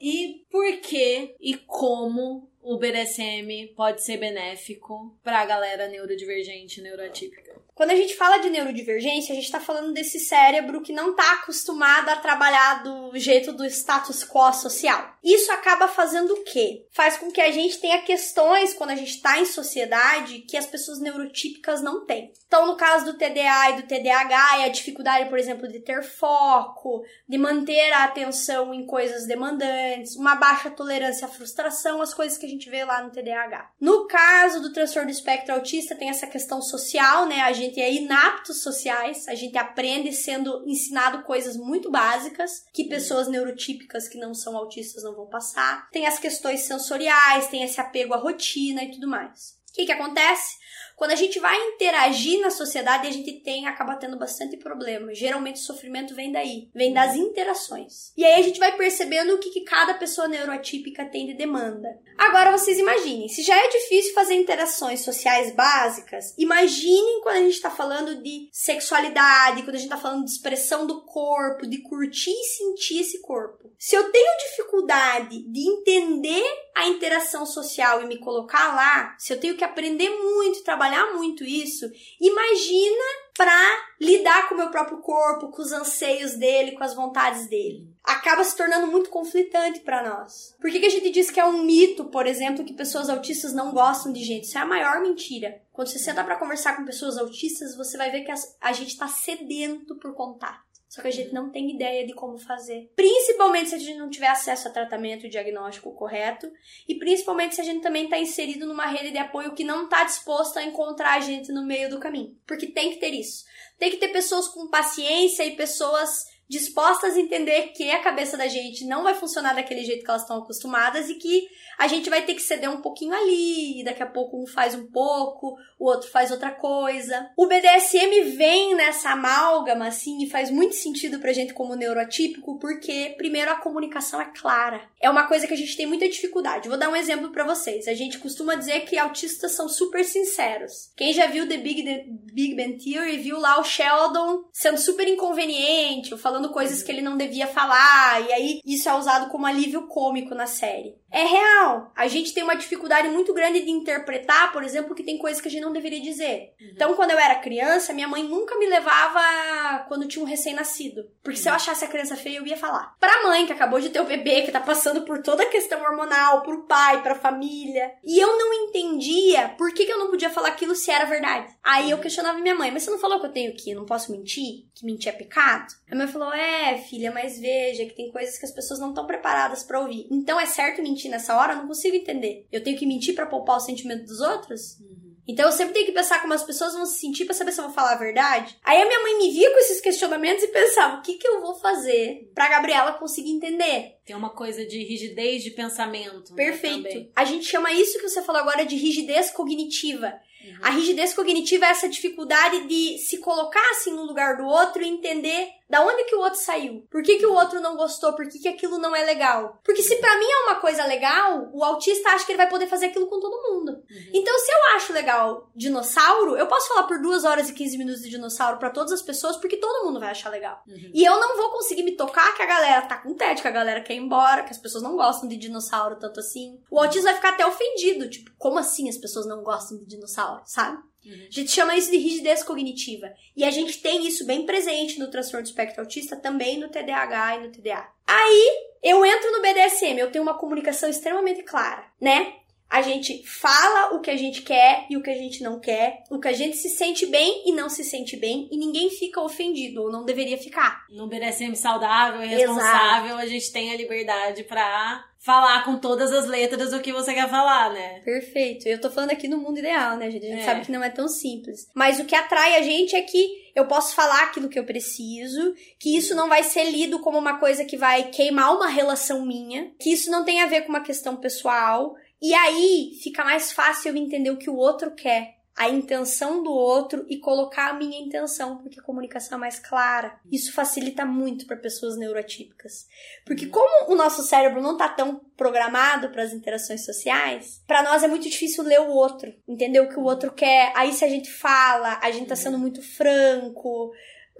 E por que e como o BDSM pode ser benéfico para a galera neurodivergente, neuroatípica? Quando a gente fala de neurodivergência, a gente está falando desse cérebro que não está acostumado a trabalhar do jeito do status quo social. Isso acaba fazendo o quê? Faz com que a gente tenha questões quando a gente está em sociedade que as pessoas neurotípicas não têm. Então, no caso do TDA e do TDAH, é a dificuldade, por exemplo, de ter foco, de manter a atenção em coisas demandantes, uma baixa tolerância à frustração, as coisas que a gente vê lá no TDAH. No caso do transtorno do espectro autista, tem essa questão social, né? A gente é inaptos sociais, a gente aprende sendo ensinado coisas muito básicas que pessoas neurotípicas que não são autistas não vão passar. Tem as questões sensoriais, tem esse apego à rotina e tudo mais. O que, que acontece? Quando a gente vai interagir na sociedade, a gente tem, acaba tendo bastante problema. Geralmente o sofrimento vem daí, vem das interações. E aí a gente vai percebendo o que, que cada pessoa neuroatípica tem de demanda. Agora vocês imaginem, se já é difícil fazer interações sociais básicas, imaginem quando a gente está falando de sexualidade, quando a gente está falando de expressão do corpo, de curtir e sentir esse corpo. Se eu tenho dificuldade de entender a interação social e me colocar lá, se eu tenho que aprender muito, trabalhar muito isso, imagina para lidar com o meu próprio corpo, com os anseios dele, com as vontades dele. Acaba se tornando muito conflitante para nós. Por que, que a gente diz que é um mito, por exemplo, que pessoas autistas não gostam de gente? Isso é a maior mentira. Quando você senta para conversar com pessoas autistas, você vai ver que a gente está sedento por contato. Só que a gente não tem ideia de como fazer. Principalmente se a gente não tiver acesso a tratamento e diagnóstico correto. E principalmente se a gente também está inserido numa rede de apoio que não está disposto a encontrar a gente no meio do caminho. Porque tem que ter isso. Tem que ter pessoas com paciência e pessoas dispostas a entender que a cabeça da gente não vai funcionar daquele jeito que elas estão acostumadas e que a gente vai ter que ceder um pouquinho ali, e daqui a pouco um faz um pouco, o outro faz outra coisa. O BDSM vem nessa amálgama, assim, e faz muito sentido pra gente como neuroatípico, porque, primeiro, a comunicação é clara. É uma coisa que a gente tem muita dificuldade. Vou dar um exemplo para vocês. A gente costuma dizer que autistas são super sinceros. Quem já viu The Big, The Big Bang Theory viu lá o Sheldon sendo super inconveniente, falando coisas que ele não devia falar, e aí isso é usado como alívio cômico na série. É real. A gente tem uma dificuldade muito grande de interpretar, por exemplo, que tem coisas que a gente não deveria dizer. Uhum. Então, quando eu era criança, minha mãe nunca me levava quando tinha um recém-nascido. Porque uhum. se eu achasse a criança feia, eu ia falar. Pra mãe, que acabou de ter o bebê, que tá passando por toda a questão hormonal, pro pai, pra família. E eu não entendia por que, que eu não podia falar aquilo se era verdade. Aí eu uhum. questionava minha mãe, mas você não falou que eu tenho que não posso mentir? Que mentir é pecado? A mãe falou, é, filha, mas veja que tem coisas que as pessoas não estão preparadas para ouvir. Então é certo mentir mentir nessa hora, eu não consigo entender. Eu tenho que mentir para poupar o sentimento dos outros? Então eu sempre tenho que pensar como as pessoas vão se sentir pra saber se eu vou falar a verdade. Aí a minha mãe me via com esses questionamentos e pensava: o que, que eu vou fazer pra Gabriela conseguir entender? Tem uma coisa de rigidez de pensamento. né, Perfeito. também. a gente chama isso que você falou agora de rigidez cognitiva. A rigidez cognitiva é essa dificuldade de se colocar assim no lugar do outro e entender da onde que o outro saiu. Por que, que o outro não gostou? Por que, que aquilo não é legal? Porque se pra mim é uma coisa legal, o autista acha que ele vai poder fazer aquilo com todo mundo. Então, se eu acho legal dinossauro, eu posso falar por 2 horas e 15 minutos de dinossauro pra todas as pessoas, porque todo mundo vai achar legal. E eu não vou conseguir me tocar que a galera tá com tédio, que a galera quer ir embora, que as pessoas não gostam de dinossauro tanto assim. O autista vai ficar até ofendido. Tipo, como assim as pessoas não gostam de dinossauro, sabe? A gente chama isso de rigidez cognitiva. E a gente tem isso bem presente no transtorno do espectro autista, também no TDAH e no TDA. Aí, eu entro no BDSM, eu tenho uma comunicação extremamente clara, né? A gente fala o que a gente quer e o que a gente não quer, o que a gente se sente bem e não se sente bem, e ninguém fica ofendido, ou não deveria ficar. No BDSM saudável e responsável, a gente tem a liberdade pra falar com todas as letras o que você quer falar, né? Perfeito. Eu tô falando aqui no mundo ideal, né, gente? A gente É. sabe que não é tão simples. Mas o que atrai a gente é que eu posso falar aquilo que eu preciso, que isso não vai ser lido como uma coisa que vai queimar uma relação minha, que isso não tem a ver com uma questão pessoal. E aí fica mais fácil eu entender o que o outro quer. A intenção do outro e colocar a minha intenção, porque a comunicação é mais clara. Isso facilita muito para pessoas neurotípicas. Porque como o nosso cérebro não tá tão programado para as interações sociais, para nós é muito difícil ler o outro, entender o que o outro quer. Aí se a gente fala, a gente tá sendo muito franco,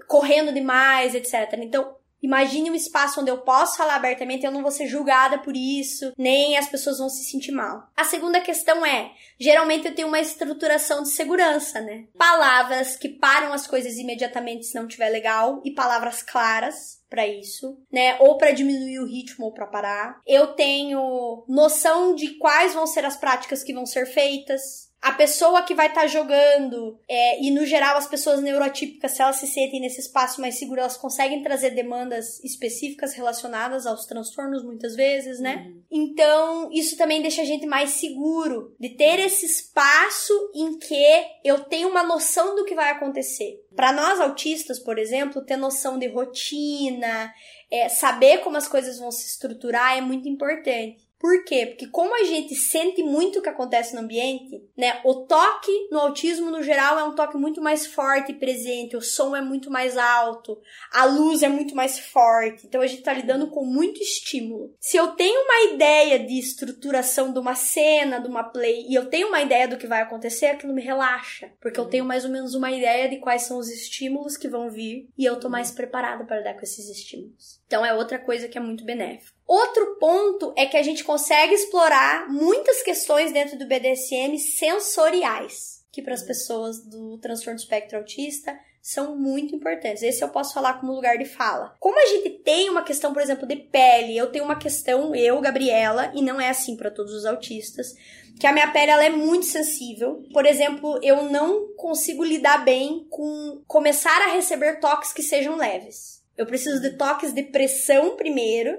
correndo demais, etc. Então, imagine um espaço onde eu posso falar abertamente, eu não vou ser julgada por isso, nem as pessoas vão se sentir mal. A segunda questão é, geralmente eu tenho uma estruturação de segurança, né? Palavras que param as coisas imediatamente se não tiver legal e palavras claras pra isso, né? Ou pra diminuir o ritmo ou pra parar. Eu tenho noção de quais vão ser as práticas que vão ser feitas. A pessoa que vai estar jogando, é, e no geral as pessoas neurotípicas, se elas se sentem nesse espaço mais seguro, elas conseguem trazer demandas específicas relacionadas aos transtornos, muitas vezes, né? Então, isso também deixa a gente mais seguro de ter esse espaço em que eu tenho uma noção do que vai acontecer. Para nós autistas, por exemplo, ter noção de rotina, é, saber como as coisas vão se estruturar é muito importante. Por quê? Porque como a gente sente muito o que acontece no ambiente, né? O toque no autismo, no geral, é um toque muito mais forte e presente. O som é muito mais alto. A luz é muito mais forte. Então a gente tá lidando com muito estímulo. Se eu tenho uma ideia de estruturação de uma cena, de uma play, e eu tenho uma ideia do que vai acontecer, aquilo me relaxa. Porque eu tenho mais ou menos uma ideia de quais são os estímulos que vão vir. E eu tô mais preparada para lidar com esses estímulos. Então é outra coisa que é muito benéfica. Outro ponto é que a gente consegue explorar muitas questões dentro do BDSM sensoriais, que para as pessoas do transtorno espectro autista são muito importantes. Esse eu posso falar como lugar de fala. Como a gente tem uma questão, por exemplo, de pele, eu tenho uma questão, eu, Gabriela, e não é assim para todos os autistas, que a minha pele ela é muito sensível. Por exemplo, eu não consigo lidar bem com começar a receber toques que sejam leves. Eu preciso de toques de pressão primeiro,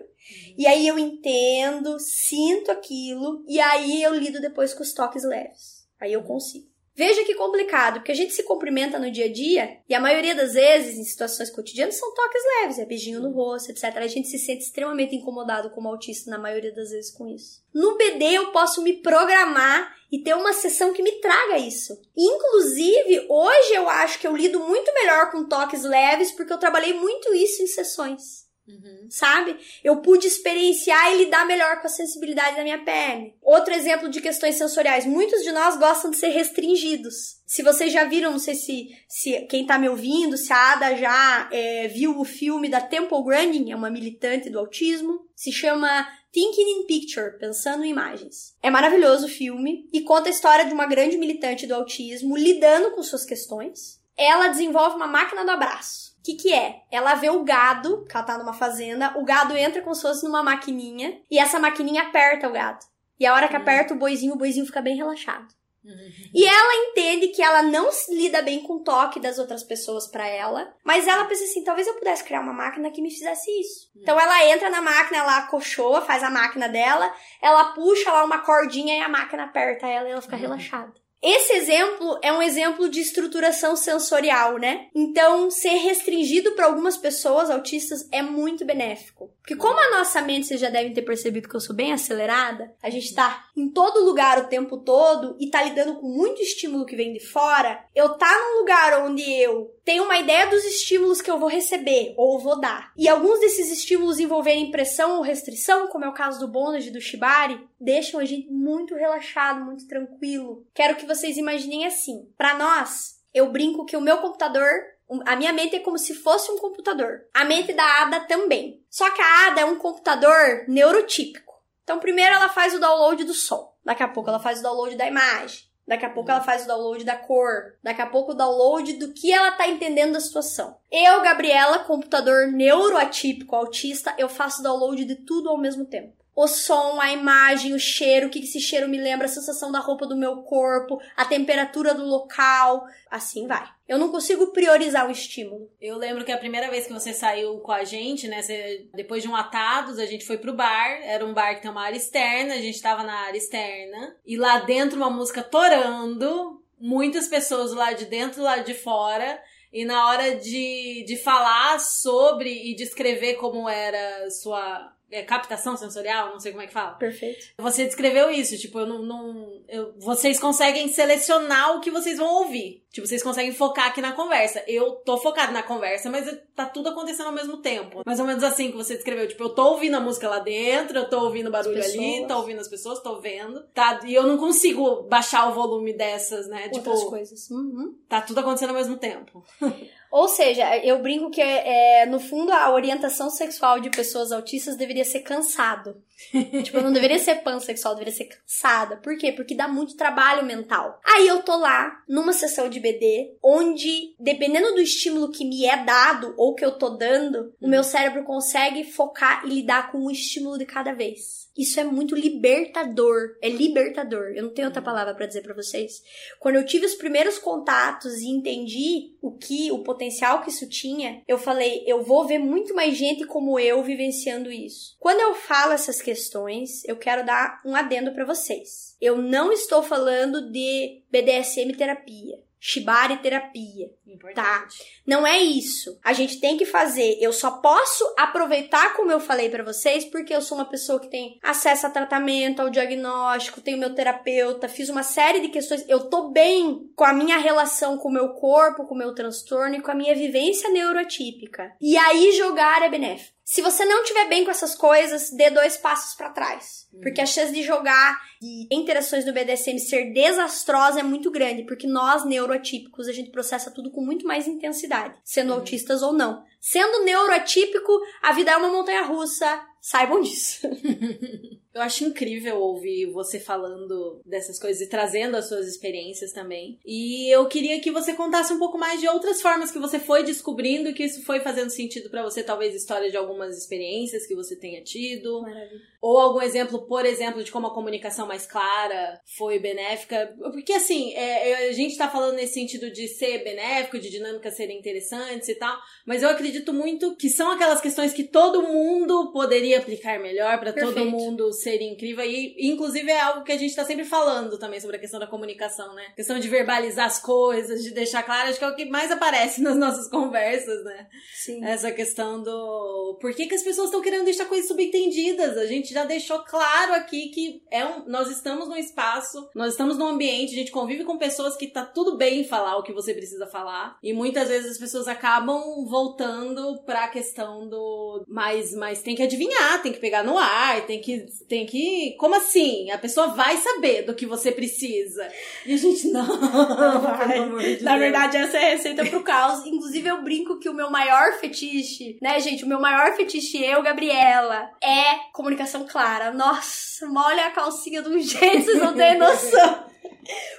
e aí eu entendo, sinto aquilo, e aí eu lido depois com os toques leves. Aí eu consigo. Veja que complicado, porque a gente se cumprimenta no dia a dia, e a maioria das vezes, em situações cotidianas, são toques leves, é beijinho no rosto, etc. A gente se sente extremamente incomodado como autista na maioria das vezes com isso. No BD eu posso me programar e ter uma sessão que me traga isso. Inclusive, hoje eu acho que eu lido muito melhor com toques leves, porque eu trabalhei muito isso em sessões sabe? Eu pude experienciar e lidar melhor com a sensibilidade da minha pele. Outro exemplo de questões sensoriais. Muitos de nós gostam de ser restringidos. Se vocês já viram, não sei se, se quem tá me ouvindo, se a Ada já é, viu o filme da Temple Grandin, é uma militante do autismo, se chama Thinking in Picture, Pensando em Imagens. É maravilhoso o filme e conta a história de uma grande militante do autismo lidando com suas questões. Ela desenvolve uma máquina do abraço. O que, que é? Ela vê o gado, que ela tá numa fazenda, o gado entra como se fosse numa maquininha, e essa maquininha aperta o gado. E a hora que aperta o boizinho, o boizinho fica bem relaxado. E ela entende que ela não se lida bem com o toque das outras pessoas pra ela, mas ela pensa assim, talvez eu pudesse criar uma máquina que me fizesse isso. Então ela entra na máquina, ela acolchoa, faz a máquina dela, ela puxa lá uma cordinha e a máquina aperta ela e ela fica relaxada. Esse exemplo é um exemplo de estruturação sensorial, né? Então, ser restringido para algumas pessoas autistas é muito benéfico. Porque como a nossa mente, vocês já devem ter percebido que eu sou bem acelerada, a gente tá em todo lugar o tempo todo e tá lidando com muito estímulo que vem de fora, eu tá num lugar onde eu tenho uma ideia dos estímulos que eu vou receber ou vou dar. E alguns desses estímulos envolverem pressão ou restrição, como é o caso do bondage do shibari, deixam a gente muito relaxado, muito tranquilo. Quero que vocês imaginem assim. Para nós, eu brinco que o meu computador a minha mente é como se fosse um computador. A mente da Ada também. Só que a Ada é um computador neurotípico. Então, primeiro ela faz o download do som. Daqui a pouco ela faz o download da imagem. Daqui a pouco ela faz o download da cor. Daqui a pouco o download do que ela tá entendendo da situação. Eu, Gabriela, computador neuroatípico autista, eu faço download de tudo ao mesmo tempo o som, a imagem, o cheiro, o que esse cheiro me lembra, a sensação da roupa do meu corpo, a temperatura do local, assim vai. Eu não consigo priorizar o estímulo. Eu lembro que a primeira vez que você saiu com a gente, né, você, depois de um atados, a gente foi pro bar, era um bar que tem uma área externa, a gente tava na área externa, e lá dentro uma música torando, muitas pessoas lá de dentro, lá de fora, e na hora de, de falar sobre e descrever como era sua é, captação sensorial, não sei como é que fala. Perfeito. Você descreveu isso, tipo, eu não. não eu, vocês conseguem selecionar o que vocês vão ouvir. Tipo, vocês conseguem focar aqui na conversa. Eu tô focado na conversa, mas tá tudo acontecendo ao mesmo tempo. Mais ou menos assim que você descreveu. Tipo, eu tô ouvindo a música lá dentro, eu tô ouvindo o barulho ali, tô ouvindo as pessoas, tô vendo. Tá, e eu não consigo baixar o volume dessas, né? Outras tipo, coisas. Uhum. Tá tudo acontecendo ao mesmo tempo. Ou seja, eu brinco que, é, no fundo, a orientação sexual de pessoas autistas deveria ser cansado. tipo, não deveria ser pansexual, deveria ser cansada. Por quê? Porque dá muito trabalho mental. Aí eu tô lá, numa sessão de BD, onde, dependendo do estímulo que me é dado ou que eu tô dando, o meu cérebro consegue focar e lidar com um estímulo de cada vez. Isso é muito libertador. É libertador. Eu não tenho outra palavra para dizer para vocês. Quando eu tive os primeiros contatos e entendi o que, o potencial que isso tinha, eu falei, eu vou ver muito mais gente como eu vivenciando isso. Quando eu falo essas questões, eu quero dar um adendo para vocês. Eu não estou falando de BDSM terapia. Shibari terapia. Importante. Tá? Não é isso. A gente tem que fazer. Eu só posso aproveitar, como eu falei para vocês, porque eu sou uma pessoa que tem acesso a tratamento, ao diagnóstico, tenho meu terapeuta, fiz uma série de questões. Eu tô bem com a minha relação com o meu corpo, com o meu transtorno e com a minha vivência neuroatípica. E aí jogar é benéfico. Se você não tiver bem com essas coisas, dê dois passos para trás. Uhum. Porque a chance de jogar e interações do BDSM ser desastrosa é muito grande, porque nós neuroatípicos a gente processa tudo com muito mais intensidade, sendo uhum. autistas ou não. Sendo neuroatípico, a vida é uma montanha russa, saibam disso. Eu acho incrível ouvir você falando dessas coisas e trazendo as suas experiências também. E eu queria que você contasse um pouco mais de outras formas que você foi descobrindo e que isso foi fazendo sentido para você, talvez história de algumas experiências que você tenha tido. Maravilha. Ou algum exemplo, por exemplo, de como a comunicação mais clara foi benéfica. Porque assim, é, a gente tá falando nesse sentido de ser benéfico, de dinâmicas serem interessantes e tal, mas eu acredito muito que são aquelas questões que todo mundo poderia aplicar melhor para todo mundo seria incrível. E, inclusive, é algo que a gente tá sempre falando também sobre a questão da comunicação, né? A questão de verbalizar as coisas, de deixar claro, acho que é o que mais aparece nas nossas conversas, né? Sim. Essa questão do. Por que, que as pessoas estão querendo deixar coisas subentendidas? A gente já deixou claro aqui que é um... nós estamos num espaço, nós estamos num ambiente, a gente convive com pessoas que tá tudo bem falar o que você precisa falar. E muitas vezes as pessoas acabam voltando pra questão do. Mas, mas tem que adivinhar, tem que pegar no ar, tem que tem que. Como assim? A pessoa vai saber do que você precisa. E a gente, não. não de Na Deus. verdade, essa é a receita pro caos. Inclusive, eu brinco que o meu maior fetiche, né, gente? O meu maior fetiche, eu, Gabriela, é comunicação clara. Nossa, molha a calcinha de um jeito, vocês não têm noção.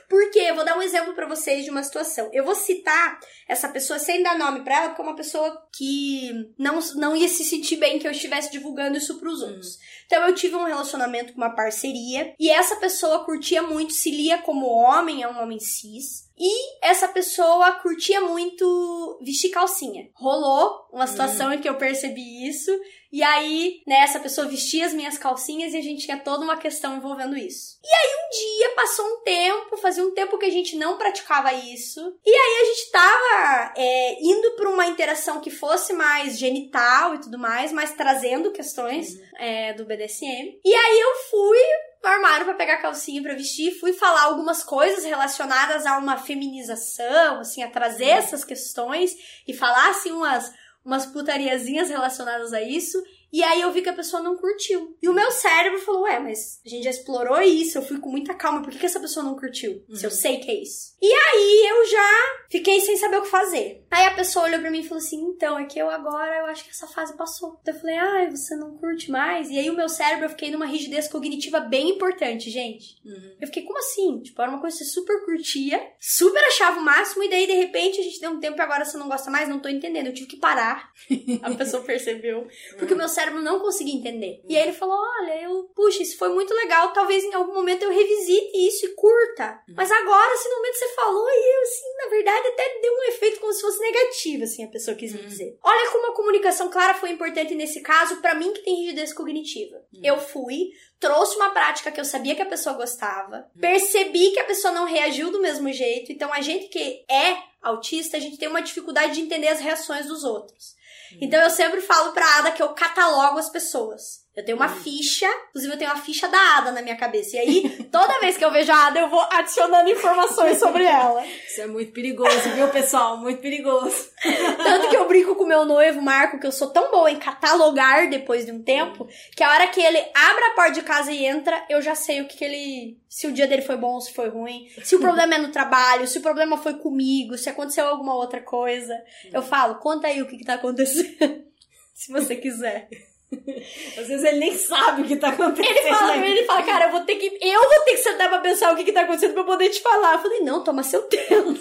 Porque eu vou dar um exemplo pra vocês de uma situação. Eu vou citar essa pessoa sem dar nome pra ela, porque é uma pessoa que não, não ia se sentir bem que eu estivesse divulgando isso pros outros. Então eu tive um relacionamento com uma parceria e essa pessoa curtia muito, se lia como homem, é um homem cis. E essa pessoa curtia muito vestir calcinha. Rolou uma situação em que eu percebi isso. E aí, né, essa pessoa vestia as minhas calcinhas e a gente tinha toda uma questão envolvendo isso. E aí, um dia, passou um tempo, fazia um tempo que a gente não praticava isso. E aí, a gente tava é, indo pra uma interação que fosse mais genital e tudo mais, mas trazendo questões é, do BDSM. E aí, eu fui no armário pra pegar calcinha pra vestir, fui falar algumas coisas relacionadas a uma feminização, assim, a trazer essas questões e falar, assim, umas, umas putariazinhas relacionadas a isso. E aí eu vi que a pessoa não curtiu. E o meu cérebro falou, ué, mas a gente já explorou isso, eu fui com muita calma, por que, que essa pessoa não curtiu? Se eu sei que é isso. E aí eu já fiquei sem saber o que fazer. Aí a pessoa olhou pra mim e falou assim, então, é que eu agora, eu acho que essa fase passou. Então eu falei, ai, você não curte mais? E aí o meu cérebro, eu fiquei numa rigidez cognitiva bem importante, gente. Eu fiquei, como assim? Tipo, era uma coisa que você super curtia, super achava o máximo, e daí, de repente, a gente deu um tempo e agora você não gosta mais? Não tô entendendo. Eu tive que parar. a pessoa percebeu. Porque o meu cérebro não conseguia entender. E aí ele falou: Olha, eu, puxa, isso foi muito legal. Talvez em algum momento eu revisite isso e curta. Mas agora, assim, no momento que você falou, e eu, assim, na verdade, até deu um efeito como se fosse negativo, assim, a pessoa quis me dizer. Olha como a comunicação clara foi importante nesse caso, pra mim que tem rigidez cognitiva. Eu fui, trouxe uma prática que eu sabia que a pessoa gostava, percebi que a pessoa não reagiu do mesmo jeito, então a gente que é autista, a gente tem uma dificuldade de entender as reações dos outros. Então eu sempre falo pra Ada que eu catalogo as pessoas. Eu tenho uma ficha, inclusive eu tenho uma ficha da Ada na minha cabeça. E aí, toda vez que eu vejo a Ada, eu vou adicionando informações sobre ela. Isso é muito perigoso, viu, pessoal? Muito perigoso. Tanto que eu brinco com meu noivo, Marco, que eu sou tão boa em catalogar depois de um tempo, que a hora que ele abre a porta de casa e entra, eu já sei o que, que ele. Se o dia dele foi bom ou se foi ruim. Se o problema é no trabalho, se o problema foi comigo, se aconteceu alguma outra coisa. Eu falo, conta aí o que, que tá acontecendo. se você quiser. Às vezes ele nem sabe o que tá acontecendo. Ele fala, ele fala, cara, eu vou ter que. Eu vou ter que sentar pra pensar o que, que tá acontecendo pra eu poder te falar. Eu falei, não, toma seu tempo.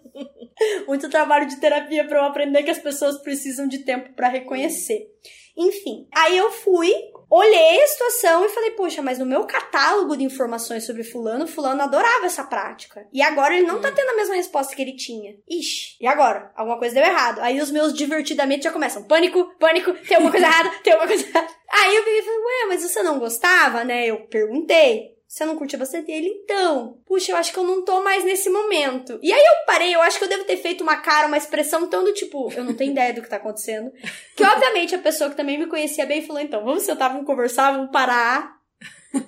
Muito trabalho de terapia pra eu aprender que as pessoas precisam de tempo pra reconhecer. Enfim, aí eu fui, olhei a situação e falei, poxa, mas no meu catálogo de informações sobre fulano, fulano adorava essa prática. E agora ele não tá tendo a mesma resposta que ele tinha. Ixi, e agora? Alguma coisa deu errado. Aí os meus divertidamente já começam, pânico, pânico, tem alguma coisa errada, tem alguma coisa errada. Aí eu peguei e falei, ué, mas você não gostava, né? Eu perguntei. Você não curtia bastante ele? Então, puxa, eu acho que eu não tô mais nesse momento. E aí eu parei, eu acho que eu devo ter feito uma cara, uma expressão tão do tipo, eu não tenho ideia do que tá acontecendo. Que obviamente a pessoa que também me conhecia bem falou, então, vamos sentar, vamos conversar, vamos parar.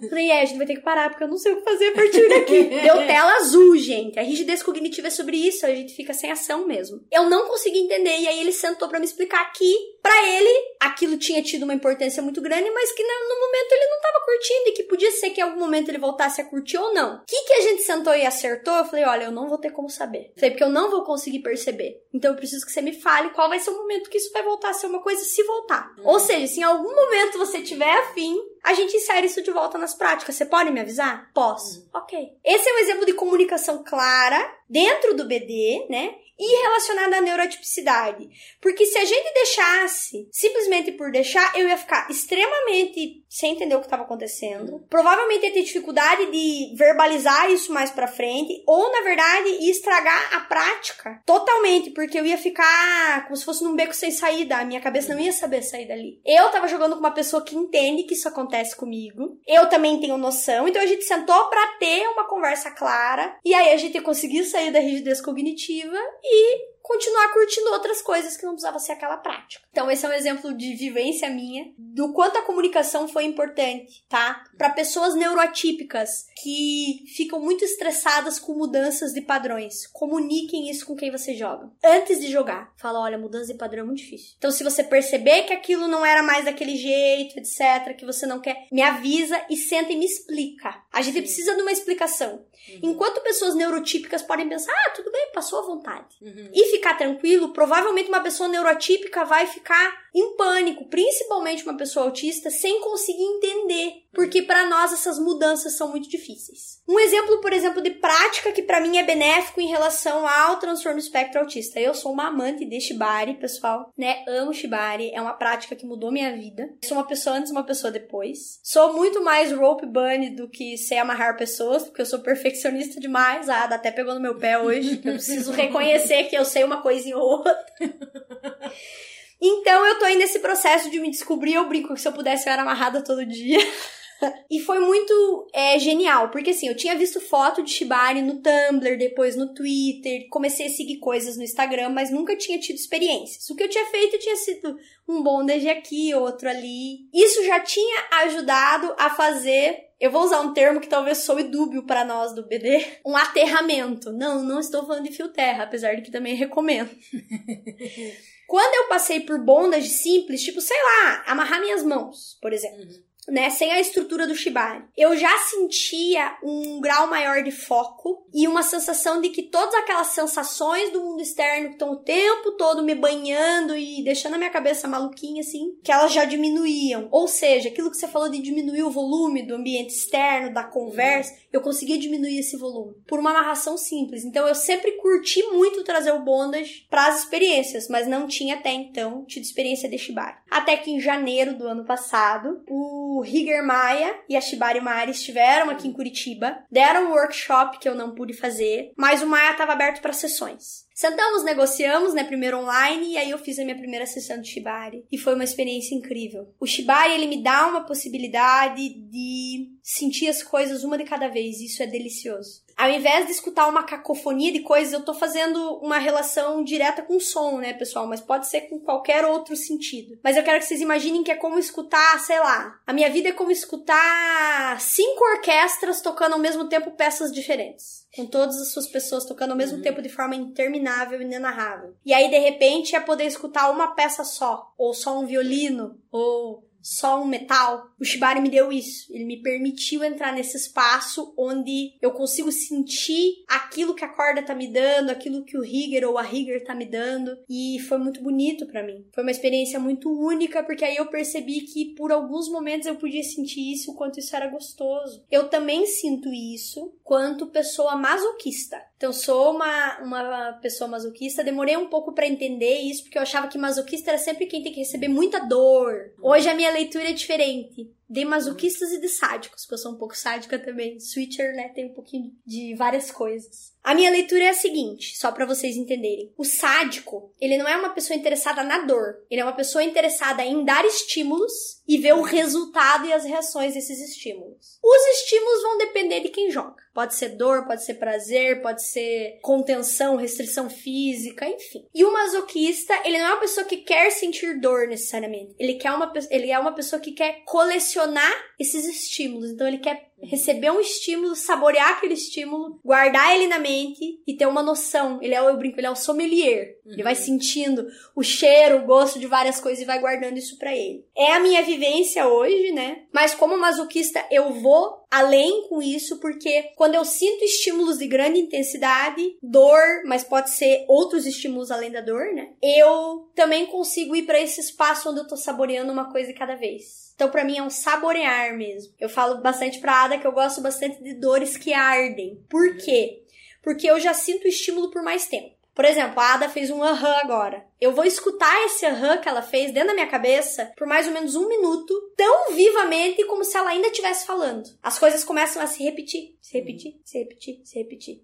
Falei, é, a gente vai ter que parar, porque eu não sei o que fazer a partir daqui. Deu tela azul, gente. A rigidez cognitiva é sobre isso, a gente fica sem ação mesmo. Eu não consegui entender, e aí ele sentou pra me explicar que, pra ele, aquilo tinha tido uma importância muito grande, mas que no, no momento ele não tava curtindo, e que podia ser que em algum momento ele voltasse a curtir ou não. O que, que a gente sentou e acertou? Eu falei, olha, eu não vou ter como saber. Falei, porque eu não vou conseguir perceber. Então eu preciso que você me fale qual vai ser o momento que isso vai voltar a ser uma coisa, se voltar. Ou seja, se em algum momento você tiver afim, a gente insere isso de volta nas práticas. Você pode me avisar? Posso. Ok. Esse é um exemplo de comunicação clara dentro do BD, né? E relacionada à neurotipicidade. Porque se a gente deixasse, simplesmente por deixar, eu ia ficar extremamente sem entender o que estava acontecendo. Provavelmente ia ter dificuldade de verbalizar isso mais pra frente. Ou, na verdade, ia estragar a prática totalmente. Porque eu ia ficar como se fosse num beco sem saída. A minha cabeça não ia saber sair dali. Eu tava jogando com uma pessoa que entende que isso acontece comigo. Eu também tenho noção. Então a gente sentou pra ter uma conversa clara. E aí a gente conseguiu sair da rigidez cognitiva e continuar curtindo outras coisas que não precisava ser aquela prática. Então esse é um exemplo de vivência minha do quanto a comunicação foi importante, tá? Para pessoas neuroatípicas que ficam muito estressadas com mudanças de padrões. Comuniquem isso com quem você joga. Antes de jogar, fala, olha, mudança de padrão é muito difícil. Então se você perceber que aquilo não era mais daquele jeito, etc, que você não quer, me avisa e senta e me explica. A gente precisa de uma explicação. Enquanto pessoas neurotípicas podem pensar, ah, tudo bem, passou à vontade. E ficar tranquilo, provavelmente uma pessoa neurotípica vai ficar em pânico, principalmente uma pessoa autista, sem conseguir entender, porque para nós essas mudanças são muito difíceis. Um exemplo, por exemplo, de prática que para mim é benéfico em relação ao transtorno espectro autista. Eu sou uma amante de Shibari, pessoal, né? Amo Shibari, é uma prática que mudou minha vida. Sou uma pessoa antes, uma pessoa depois. Sou muito mais rope bunny do que sei amarrar pessoas, porque eu sou perfeccionista demais. Ah, até pegou no meu pé hoje. Eu preciso reconhecer que eu sei uma coisinha ou outra. Então eu tô aí nesse processo de me descobrir. Eu brinco que se eu pudesse eu era amarrada todo dia. e foi muito é, genial, porque assim, eu tinha visto foto de Shibari no Tumblr, depois no Twitter, comecei a seguir coisas no Instagram, mas nunca tinha tido experiências. O que eu tinha feito tinha sido um bondage aqui, outro ali. Isso já tinha ajudado a fazer eu vou usar um termo que talvez soe dúbio para nós do BD, um aterramento. Não, não estou falando de fio terra, apesar de que também recomendo. Quando eu passei por bondage simples, tipo, sei lá, amarrar minhas mãos, por exemplo. Uhum né, sem a estrutura do shibari. Eu já sentia um grau maior de foco e uma sensação de que todas aquelas sensações do mundo externo que estão o tempo todo me banhando e deixando a minha cabeça maluquinha assim, que elas já diminuíam. Ou seja, aquilo que você falou de diminuir o volume do ambiente externo, da conversa, eu conseguia diminuir esse volume por uma amarração simples. Então eu sempre curti muito trazer o bondage para as experiências, mas não tinha até então tido experiência de shibari. Até que em janeiro do ano passado, o Higer Maia e a Shibari Mari estiveram aqui em Curitiba, deram um workshop que eu não pude fazer, mas o Maia estava aberto para sessões. Sentamos, negociamos, né, primeiro online, e aí eu fiz a minha primeira sessão de Shibari. E foi uma experiência incrível. O Shibari, ele me dá uma possibilidade de sentir as coisas uma de cada vez, isso é delicioso. Ao invés de escutar uma cacofonia de coisas, eu tô fazendo uma relação direta com o som, né, pessoal? Mas pode ser com qualquer outro sentido. Mas eu quero que vocês imaginem que é como escutar, sei lá. A minha vida é como escutar cinco orquestras tocando ao mesmo tempo peças diferentes. Com todas as suas pessoas tocando ao mesmo uhum. tempo de forma interminável e inenarrável. E aí, de repente, é poder escutar uma peça só. Ou só um violino. Ou só um metal. O Shibari me deu isso. Ele me permitiu entrar nesse espaço onde eu consigo sentir aquilo que a corda tá me dando, aquilo que o Rigger ou a Rigger tá me dando. E foi muito bonito para mim. Foi uma experiência muito única, porque aí eu percebi que por alguns momentos eu podia sentir isso, o quanto isso era gostoso. Eu também sinto isso quanto pessoa masoquista. Então, sou uma, uma pessoa masoquista. Demorei um pouco para entender isso, porque eu achava que masoquista era sempre quem tem que receber muita dor. Hoje a minha leitura é diferente de masoquistas e de sádicos, porque eu sou um pouco sádica também. Switcher, né, tem um pouquinho de várias coisas. A minha leitura é a seguinte, só para vocês entenderem. O sádico, ele não é uma pessoa interessada na dor, ele é uma pessoa interessada em dar estímulos e ver o resultado e as reações desses estímulos. Os estímulos vão depender de quem joga. Pode ser dor, pode ser prazer, pode ser contenção, restrição física, enfim. E o masoquista, ele não é uma pessoa que quer sentir dor necessariamente. Ele quer uma ele é uma pessoa que quer colecionar esses estímulos. Então ele quer receber um estímulo, saborear aquele estímulo, guardar ele na mente e ter uma noção. Ele é, eu brinco, ele é o sommelier. Uhum. Ele vai uhum. sentindo o cheiro, o gosto de várias coisas e vai guardando isso para ele. É a minha vivência hoje, né? Mas como masoquista, eu vou além com isso, porque quando eu sinto estímulos de grande intensidade, dor, mas pode ser outros estímulos além da dor, né? Eu também consigo ir para esse espaço onde eu tô saboreando uma coisa cada vez. Então, para mim, é um saborear mesmo. Eu falo bastante pra Ada que eu gosto bastante de dores que ardem. Por quê? Porque eu já sinto o estímulo por mais tempo. Por exemplo, a Ada fez um aham agora. Eu vou escutar esse aham que ela fez dentro da minha cabeça por mais ou menos um minuto, tão vivamente como se ela ainda estivesse falando. As coisas começam a se repetir, se repetir, se repetir, se repetir.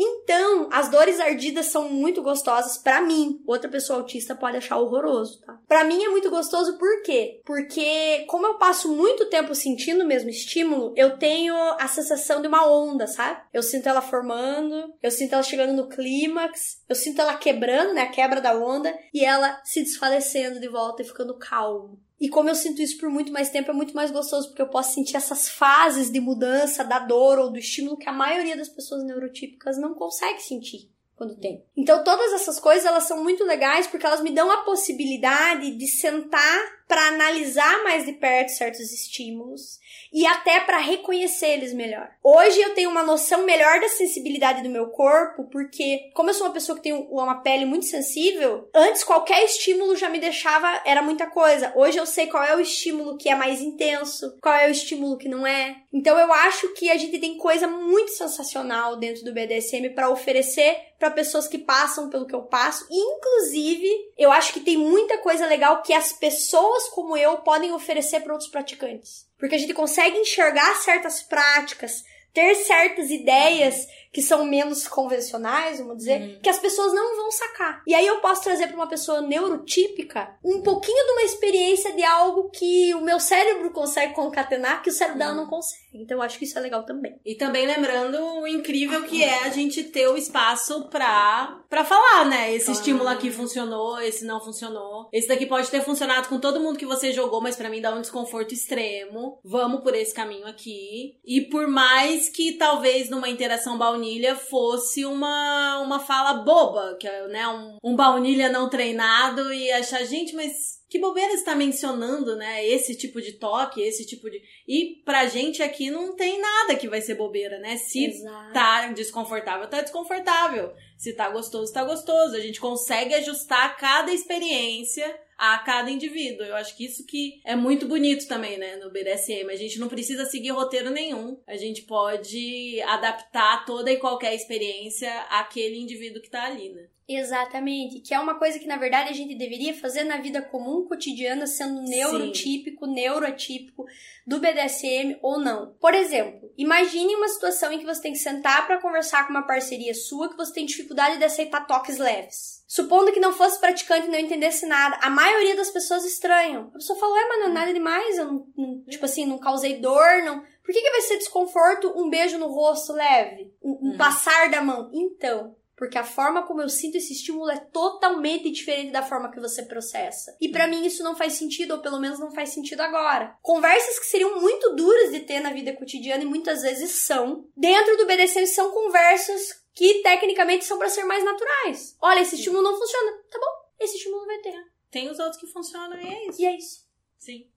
Então, as dores ardidas são muito gostosas para mim. Outra pessoa autista pode achar horroroso, tá? Para mim é muito gostoso por quê? Porque como eu passo muito tempo sentindo o mesmo estímulo, eu tenho a sensação de uma onda, sabe? Eu sinto ela formando, eu sinto ela chegando no clímax, eu sinto ela quebrando, né, a quebra da onda e ela se desfalecendo de volta e ficando calmo. E como eu sinto isso por muito mais tempo, é muito mais gostoso, porque eu posso sentir essas fases de mudança da dor ou do estímulo que a maioria das pessoas neurotípicas não consegue sentir. Quando tem. Então todas essas coisas elas são muito legais porque elas me dão a possibilidade de sentar para analisar mais de perto certos estímulos e até para reconhecer eles melhor. Hoje eu tenho uma noção melhor da sensibilidade do meu corpo, porque como eu sou uma pessoa que tem uma pele muito sensível, antes qualquer estímulo já me deixava era muita coisa. Hoje eu sei qual é o estímulo que é mais intenso, qual é o estímulo que não é. Então eu acho que a gente tem coisa muito sensacional dentro do BDSM para oferecer para pessoas que passam pelo que eu passo. inclusive, eu acho que tem muita coisa legal que as pessoas como eu podem oferecer para outros praticantes. Porque a gente consegue enxergar certas práticas, ter certas ideias que são menos convencionais, vamos dizer, uhum. que as pessoas não vão sacar. E aí eu posso trazer para uma pessoa neurotípica um pouquinho de uma experiência de algo que o meu cérebro consegue concatenar, que o cérebro dela não uhum. consegue. Então eu acho que isso é legal também. E também lembrando o incrível que é a gente ter o espaço pra, pra falar, né? Esse estímulo aqui funcionou, esse não funcionou. Esse daqui pode ter funcionado com todo mundo que você jogou, mas para mim dá um desconforto extremo. Vamos por esse caminho aqui. E por mais que talvez numa interação baunilha fosse uma, uma fala boba, que é né, um, um baunilha não treinado e achar, gente, mas que bobeira está mencionando, né? Esse tipo de toque, esse tipo de. E pra gente aqui não tem nada que vai ser bobeira, né? Se Exato. tá desconfortável, tá desconfortável. Se tá gostoso, tá gostoso. A gente consegue ajustar cada experiência a cada indivíduo. Eu acho que isso que é muito bonito também, né, no BDSM. A gente não precisa seguir roteiro nenhum. A gente pode adaptar toda e qualquer experiência àquele indivíduo que tá ali, né? Exatamente, que é uma coisa que na verdade a gente deveria fazer na vida comum, cotidiana, sendo neurotípico, Sim. neurotípico do BDSM ou não. Por exemplo, imagine uma situação em que você tem que sentar para conversar com uma parceria sua que você tem dificuldade de aceitar toques leves. Supondo que não fosse praticante e não entendesse nada, a maioria das pessoas estranham. A pessoa fala, é, mas não é nada demais, eu não, não, tipo assim, não causei dor, não. Por que, que vai ser desconforto um beijo no rosto leve? Um, um uhum. passar da mão? Então, porque a forma como eu sinto esse estímulo é totalmente diferente da forma que você processa. E para mim isso não faz sentido, ou pelo menos não faz sentido agora. Conversas que seriam muito duras de ter na vida cotidiana e muitas vezes são, dentro do BDSM são conversas que tecnicamente são para ser mais naturais. Olha, esse estímulo não funciona. Tá bom, esse estímulo vai ter. Tem os outros que funcionam e é isso. E é isso. Sim.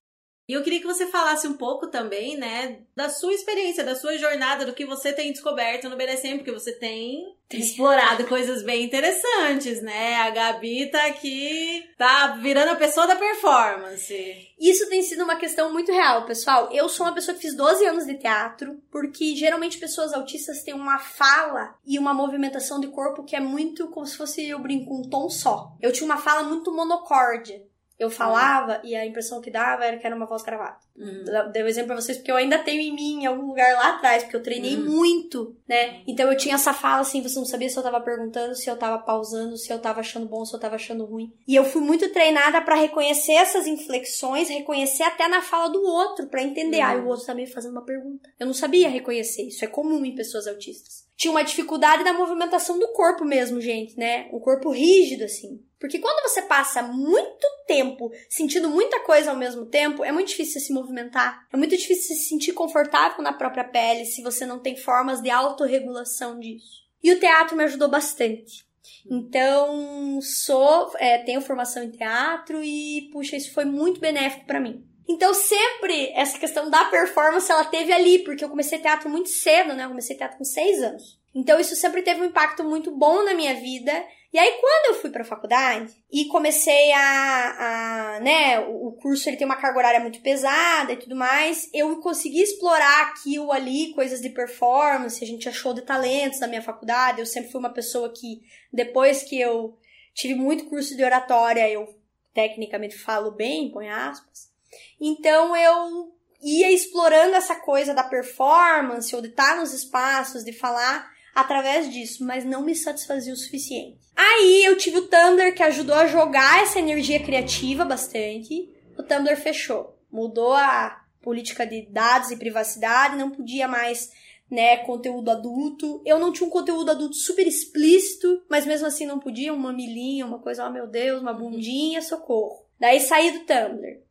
E eu queria que você falasse um pouco também, né, da sua experiência, da sua jornada, do que você tem descoberto no BDSM, porque você tem explorado coisas bem interessantes, né? A Gabi tá aqui, tá virando a pessoa da performance. Isso tem sido uma questão muito real, pessoal. Eu sou uma pessoa que fiz 12 anos de teatro, porque geralmente pessoas autistas têm uma fala e uma movimentação de corpo que é muito como se fosse, eu brinco, um tom só. Eu tinha uma fala muito monocórdia. Eu falava uhum. e a impressão que dava era que era uma voz gravada. Uhum. Dei um exemplo pra vocês porque eu ainda tenho em mim, em algum lugar lá atrás, porque eu treinei uhum. muito, né? Então eu tinha essa fala assim, você não sabia se eu tava perguntando, se eu tava pausando, se eu tava achando bom, se eu tava achando ruim. E eu fui muito treinada para reconhecer essas inflexões, reconhecer até na fala do outro, para entender. Ah, o outro tá me fazendo uma pergunta. Eu não sabia reconhecer, isso é comum em pessoas autistas tinha uma dificuldade da movimentação do corpo mesmo, gente, né? Um corpo rígido, assim. Porque quando você passa muito tempo sentindo muita coisa ao mesmo tempo, é muito difícil se movimentar. É muito difícil se sentir confortável na própria pele se você não tem formas de autorregulação disso. E o teatro me ajudou bastante. Então, sou, é, tenho formação em teatro e, puxa, isso foi muito benéfico para mim. Então, sempre essa questão da performance ela teve ali, porque eu comecei teatro muito cedo, né? Eu comecei teatro com seis anos. Então, isso sempre teve um impacto muito bom na minha vida. E aí, quando eu fui pra faculdade e comecei a, a né, o curso ele tem uma carga horária muito pesada e tudo mais, eu consegui explorar aquilo ali, coisas de performance, a gente achou de talentos na minha faculdade. Eu sempre fui uma pessoa que, depois que eu tive muito curso de oratória, eu tecnicamente falo bem, põe aspas. Então eu ia explorando essa coisa da performance ou de estar nos espaços, de falar através disso, mas não me satisfazia o suficiente. Aí eu tive o Tumblr que ajudou a jogar essa energia criativa bastante. O Tumblr fechou, mudou a política de dados e privacidade, não podia mais né, conteúdo adulto. Eu não tinha um conteúdo adulto super explícito, mas mesmo assim não podia um mamilinho, uma coisa, oh meu Deus, uma bundinha, socorro. Daí saí do Tumblr.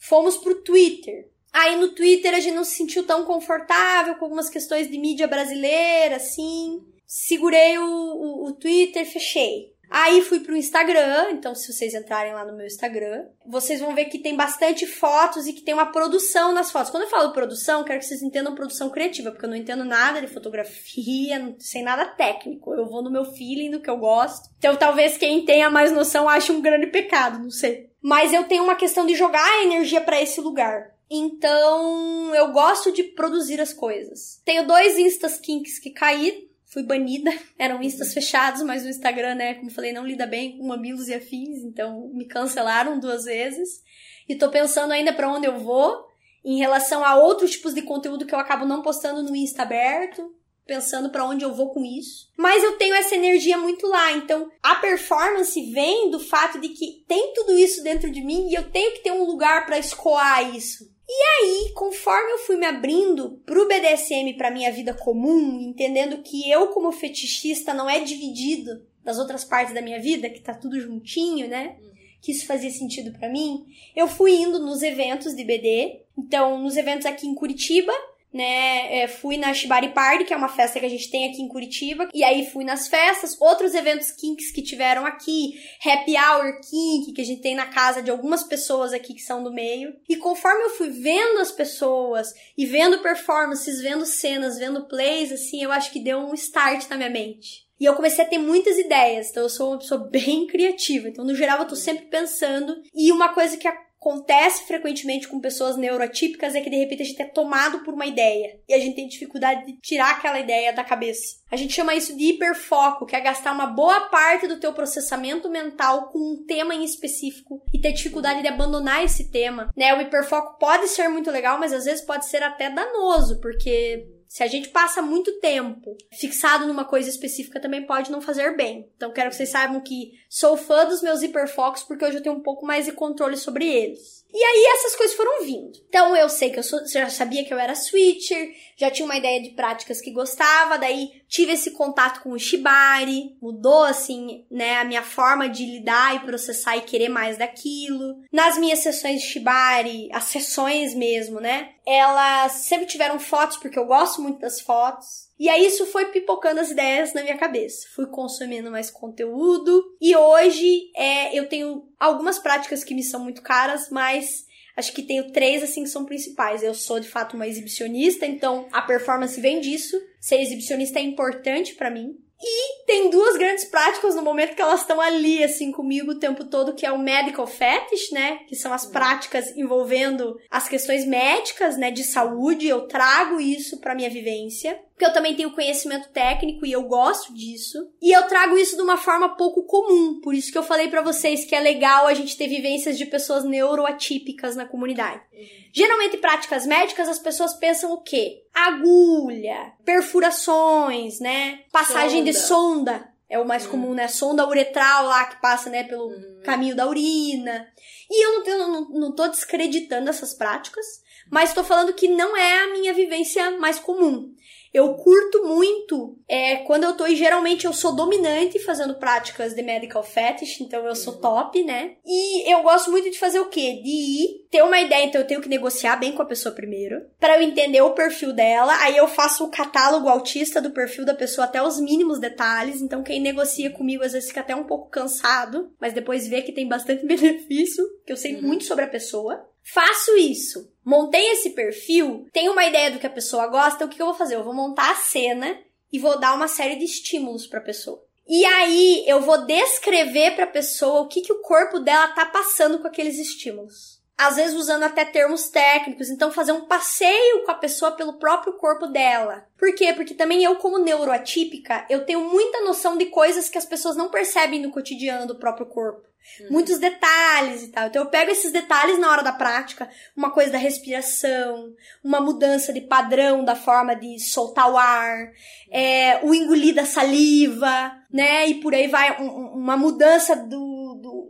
Fomos pro Twitter. Aí no Twitter a gente não se sentiu tão confortável com algumas questões de mídia brasileira, assim. segurei o, o, o Twitter, fechei. Aí fui pro Instagram, então se vocês entrarem lá no meu Instagram, vocês vão ver que tem bastante fotos e que tem uma produção nas fotos. Quando eu falo produção, quero que vocês entendam produção criativa, porque eu não entendo nada de fotografia, não sei nada técnico. Eu vou no meu feeling do que eu gosto. Então talvez quem tenha mais noção ache um grande pecado, não sei. Mas eu tenho uma questão de jogar a energia para esse lugar. Então, eu gosto de produzir as coisas. Tenho dois Instas Kinks que caíram fui banida. Eram instas fechados, mas o Instagram, né, como falei, não lida bem com mamilos e afins, então me cancelaram duas vezes. E tô pensando ainda para onde eu vou em relação a outros tipos de conteúdo que eu acabo não postando no Insta aberto, pensando para onde eu vou com isso. Mas eu tenho essa energia muito lá, então a performance vem do fato de que tem tudo isso dentro de mim e eu tenho que ter um lugar para escoar isso. E aí, conforme eu fui me abrindo pro BDSM, pra minha vida comum, entendendo que eu, como fetichista, não é dividido das outras partes da minha vida, que tá tudo juntinho, né? Que isso fazia sentido para mim, eu fui indo nos eventos de BD. Então, nos eventos aqui em Curitiba, né? É, fui na Shibari Party, que é uma festa que a gente tem aqui em Curitiba, e aí fui nas festas, outros eventos kinks que tiveram aqui, Happy Hour Kink, que a gente tem na casa de algumas pessoas aqui que são do meio. E conforme eu fui vendo as pessoas e vendo performances, vendo cenas, vendo plays, assim, eu acho que deu um start na minha mente. E eu comecei a ter muitas ideias, então eu sou uma pessoa bem criativa. Então, no geral, eu tô sempre pensando. E uma coisa que acontece frequentemente com pessoas neuroatípicas é que de repente a gente é tomado por uma ideia e a gente tem dificuldade de tirar aquela ideia da cabeça. A gente chama isso de hiperfoco, que é gastar uma boa parte do teu processamento mental com um tema em específico e ter dificuldade de abandonar esse tema, né? O hiperfoco pode ser muito legal, mas às vezes pode ser até danoso, porque se a gente passa muito tempo fixado numa coisa específica, também pode não fazer bem. Então, quero que vocês saibam que sou fã dos meus hiperfocos porque hoje eu tenho um pouco mais de controle sobre eles. E aí essas coisas foram vindo. Então eu sei que eu sou, já sabia que eu era switcher, já tinha uma ideia de práticas que gostava, daí tive esse contato com o Shibari, mudou assim, né, a minha forma de lidar e processar e querer mais daquilo. Nas minhas sessões de Shibari, as sessões mesmo, né, elas sempre tiveram fotos porque eu gosto muito das fotos. E aí isso foi pipocando as ideias na minha cabeça. Fui consumindo mais conteúdo e hoje é, eu tenho algumas práticas que me são muito caras, mas acho que tenho três assim que são principais. Eu sou de fato uma exibicionista, então a performance vem disso. Ser exibicionista é importante para mim. E tem duas grandes práticas no momento que elas estão ali, assim, comigo o tempo todo, que é o medical fetish, né? Que são as práticas envolvendo as questões médicas, né? De saúde. Eu trago isso pra minha vivência porque eu também tenho conhecimento técnico e eu gosto disso. E eu trago isso de uma forma pouco comum, por isso que eu falei para vocês que é legal a gente ter vivências de pessoas neuroatípicas na comunidade. Uhum. Geralmente, práticas médicas, as pessoas pensam o quê? Agulha, perfurações, né? Passagem sonda. de sonda. É o mais uhum. comum, né? Sonda uretral lá que passa, né, pelo uhum. caminho da urina. E eu não, eu não, não tô descreditando essas práticas, mas tô falando que não é a minha vivência mais comum. Eu curto muito é, quando eu tô, e geralmente eu sou dominante fazendo práticas de medical fetish, então eu sou top, né? E eu gosto muito de fazer o quê? De ir, ter uma ideia, então eu tenho que negociar bem com a pessoa primeiro, para eu entender o perfil dela, aí eu faço o catálogo autista do perfil da pessoa até os mínimos detalhes, então quem negocia comigo às vezes fica até um pouco cansado, mas depois vê que tem bastante benefício, que eu sei uhum. muito sobre a pessoa. Faço isso. Montei esse perfil, tenho uma ideia do que a pessoa gosta, o que eu vou fazer? Eu vou montar a cena e vou dar uma série de estímulos para a pessoa. E aí eu vou descrever para a pessoa o que, que o corpo dela tá passando com aqueles estímulos às vezes usando até termos técnicos, então fazer um passeio com a pessoa pelo próprio corpo dela. Por quê? Porque também eu, como neuroatípica, eu tenho muita noção de coisas que as pessoas não percebem no cotidiano do próprio corpo. Uhum. Muitos detalhes e tal. Então eu pego esses detalhes na hora da prática, uma coisa da respiração, uma mudança de padrão da forma de soltar o ar, é, o engolir da saliva, né? E por aí vai um, uma mudança do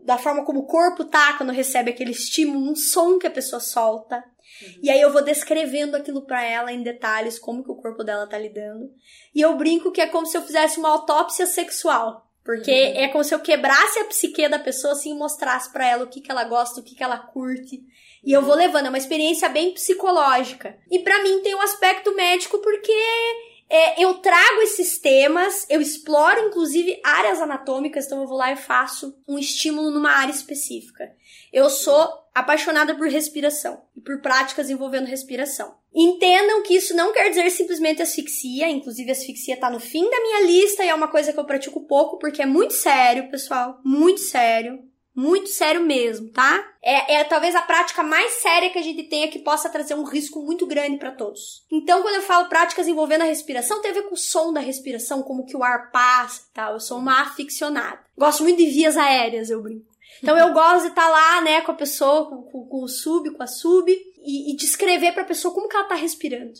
da forma como o corpo tá quando recebe aquele estímulo, um som que a pessoa solta. Uhum. E aí eu vou descrevendo aquilo para ela em detalhes, como que o corpo dela tá lidando. E eu brinco que é como se eu fizesse uma autópsia sexual. Porque uhum. é como se eu quebrasse a psique da pessoa assim e mostrasse para ela o que, que ela gosta, o que, que ela curte. E eu vou levando, é uma experiência bem psicológica. E para mim tem um aspecto médico porque É, eu trago esses temas, eu exploro inclusive áreas anatômicas, então eu vou lá e faço um estímulo numa área específica. Eu sou apaixonada por respiração e por práticas envolvendo respiração. Entendam que isso não quer dizer simplesmente asfixia, inclusive asfixia tá no fim da minha lista e é uma coisa que eu pratico pouco porque é muito sério, pessoal, muito sério. Muito sério mesmo, tá? É, é talvez a prática mais séria que a gente tenha que possa trazer um risco muito grande para todos. Então, quando eu falo práticas envolvendo a respiração, tem a ver com o som da respiração, como que o ar passa e tal. Eu sou uma aficionada. Gosto muito de vias aéreas, eu brinco. Então eu gosto de estar tá lá, né, com a pessoa, com, com, com o sub, com a sub, e, e descrever pra pessoa como que ela tá respirando.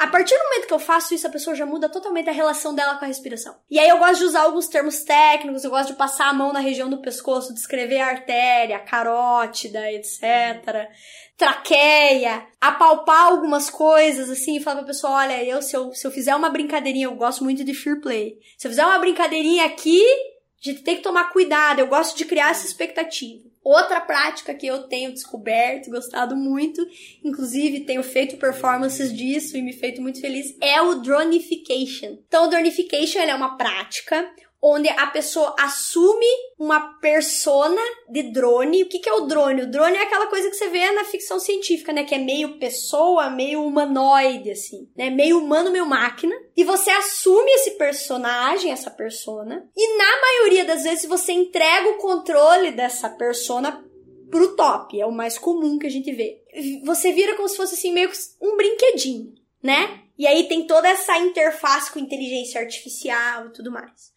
A partir do momento que eu faço isso, a pessoa já muda totalmente a relação dela com a respiração. E aí eu gosto de usar alguns termos técnicos, eu gosto de passar a mão na região do pescoço, descrever a artéria, a carótida, etc. Traqueia, apalpar algumas coisas, assim, e falar pra pessoa, olha, eu se, eu, se eu fizer uma brincadeirinha, eu gosto muito de fear play. Se eu fizer uma brincadeirinha aqui, a gente tem que tomar cuidado. Eu gosto de criar essa expectativa. Outra prática que eu tenho descoberto, gostado muito, inclusive tenho feito performances disso e me feito muito feliz, é o dronification. Então, o dronification é uma prática onde a pessoa assume uma persona de drone. O que, que é o drone? O drone é aquela coisa que você vê na ficção científica, né? Que é meio pessoa, meio humanoide, assim, né? Meio humano, meio máquina. E você assume esse personagem, essa persona. E na maioria das vezes você entrega o controle dessa persona pro top. É o mais comum que a gente vê. Você vira como se fosse assim, meio que um brinquedinho, né? E aí tem toda essa interface com inteligência artificial e tudo mais.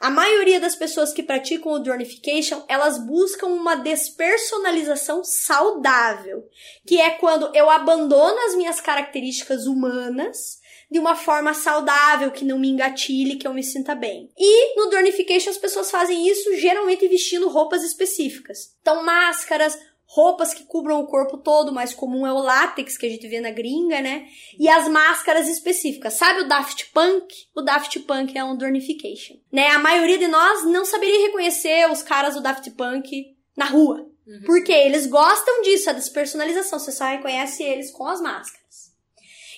A maioria das pessoas que praticam o dronification, elas buscam uma despersonalização saudável, que é quando eu abandono as minhas características humanas de uma forma saudável, que não me engatilhe, que eu me sinta bem. E no dronification as pessoas fazem isso geralmente vestindo roupas específicas. Então máscaras, roupas que cubram o corpo todo, mais comum é o látex que a gente vê na gringa, né? E as máscaras específicas. Sabe o Daft Punk? O Daft Punk é um Dornification, né? A maioria de nós não saberia reconhecer os caras do Daft Punk na rua. Uhum. Porque eles gostam disso, a despersonalização. Você só reconhece eles com as máscaras.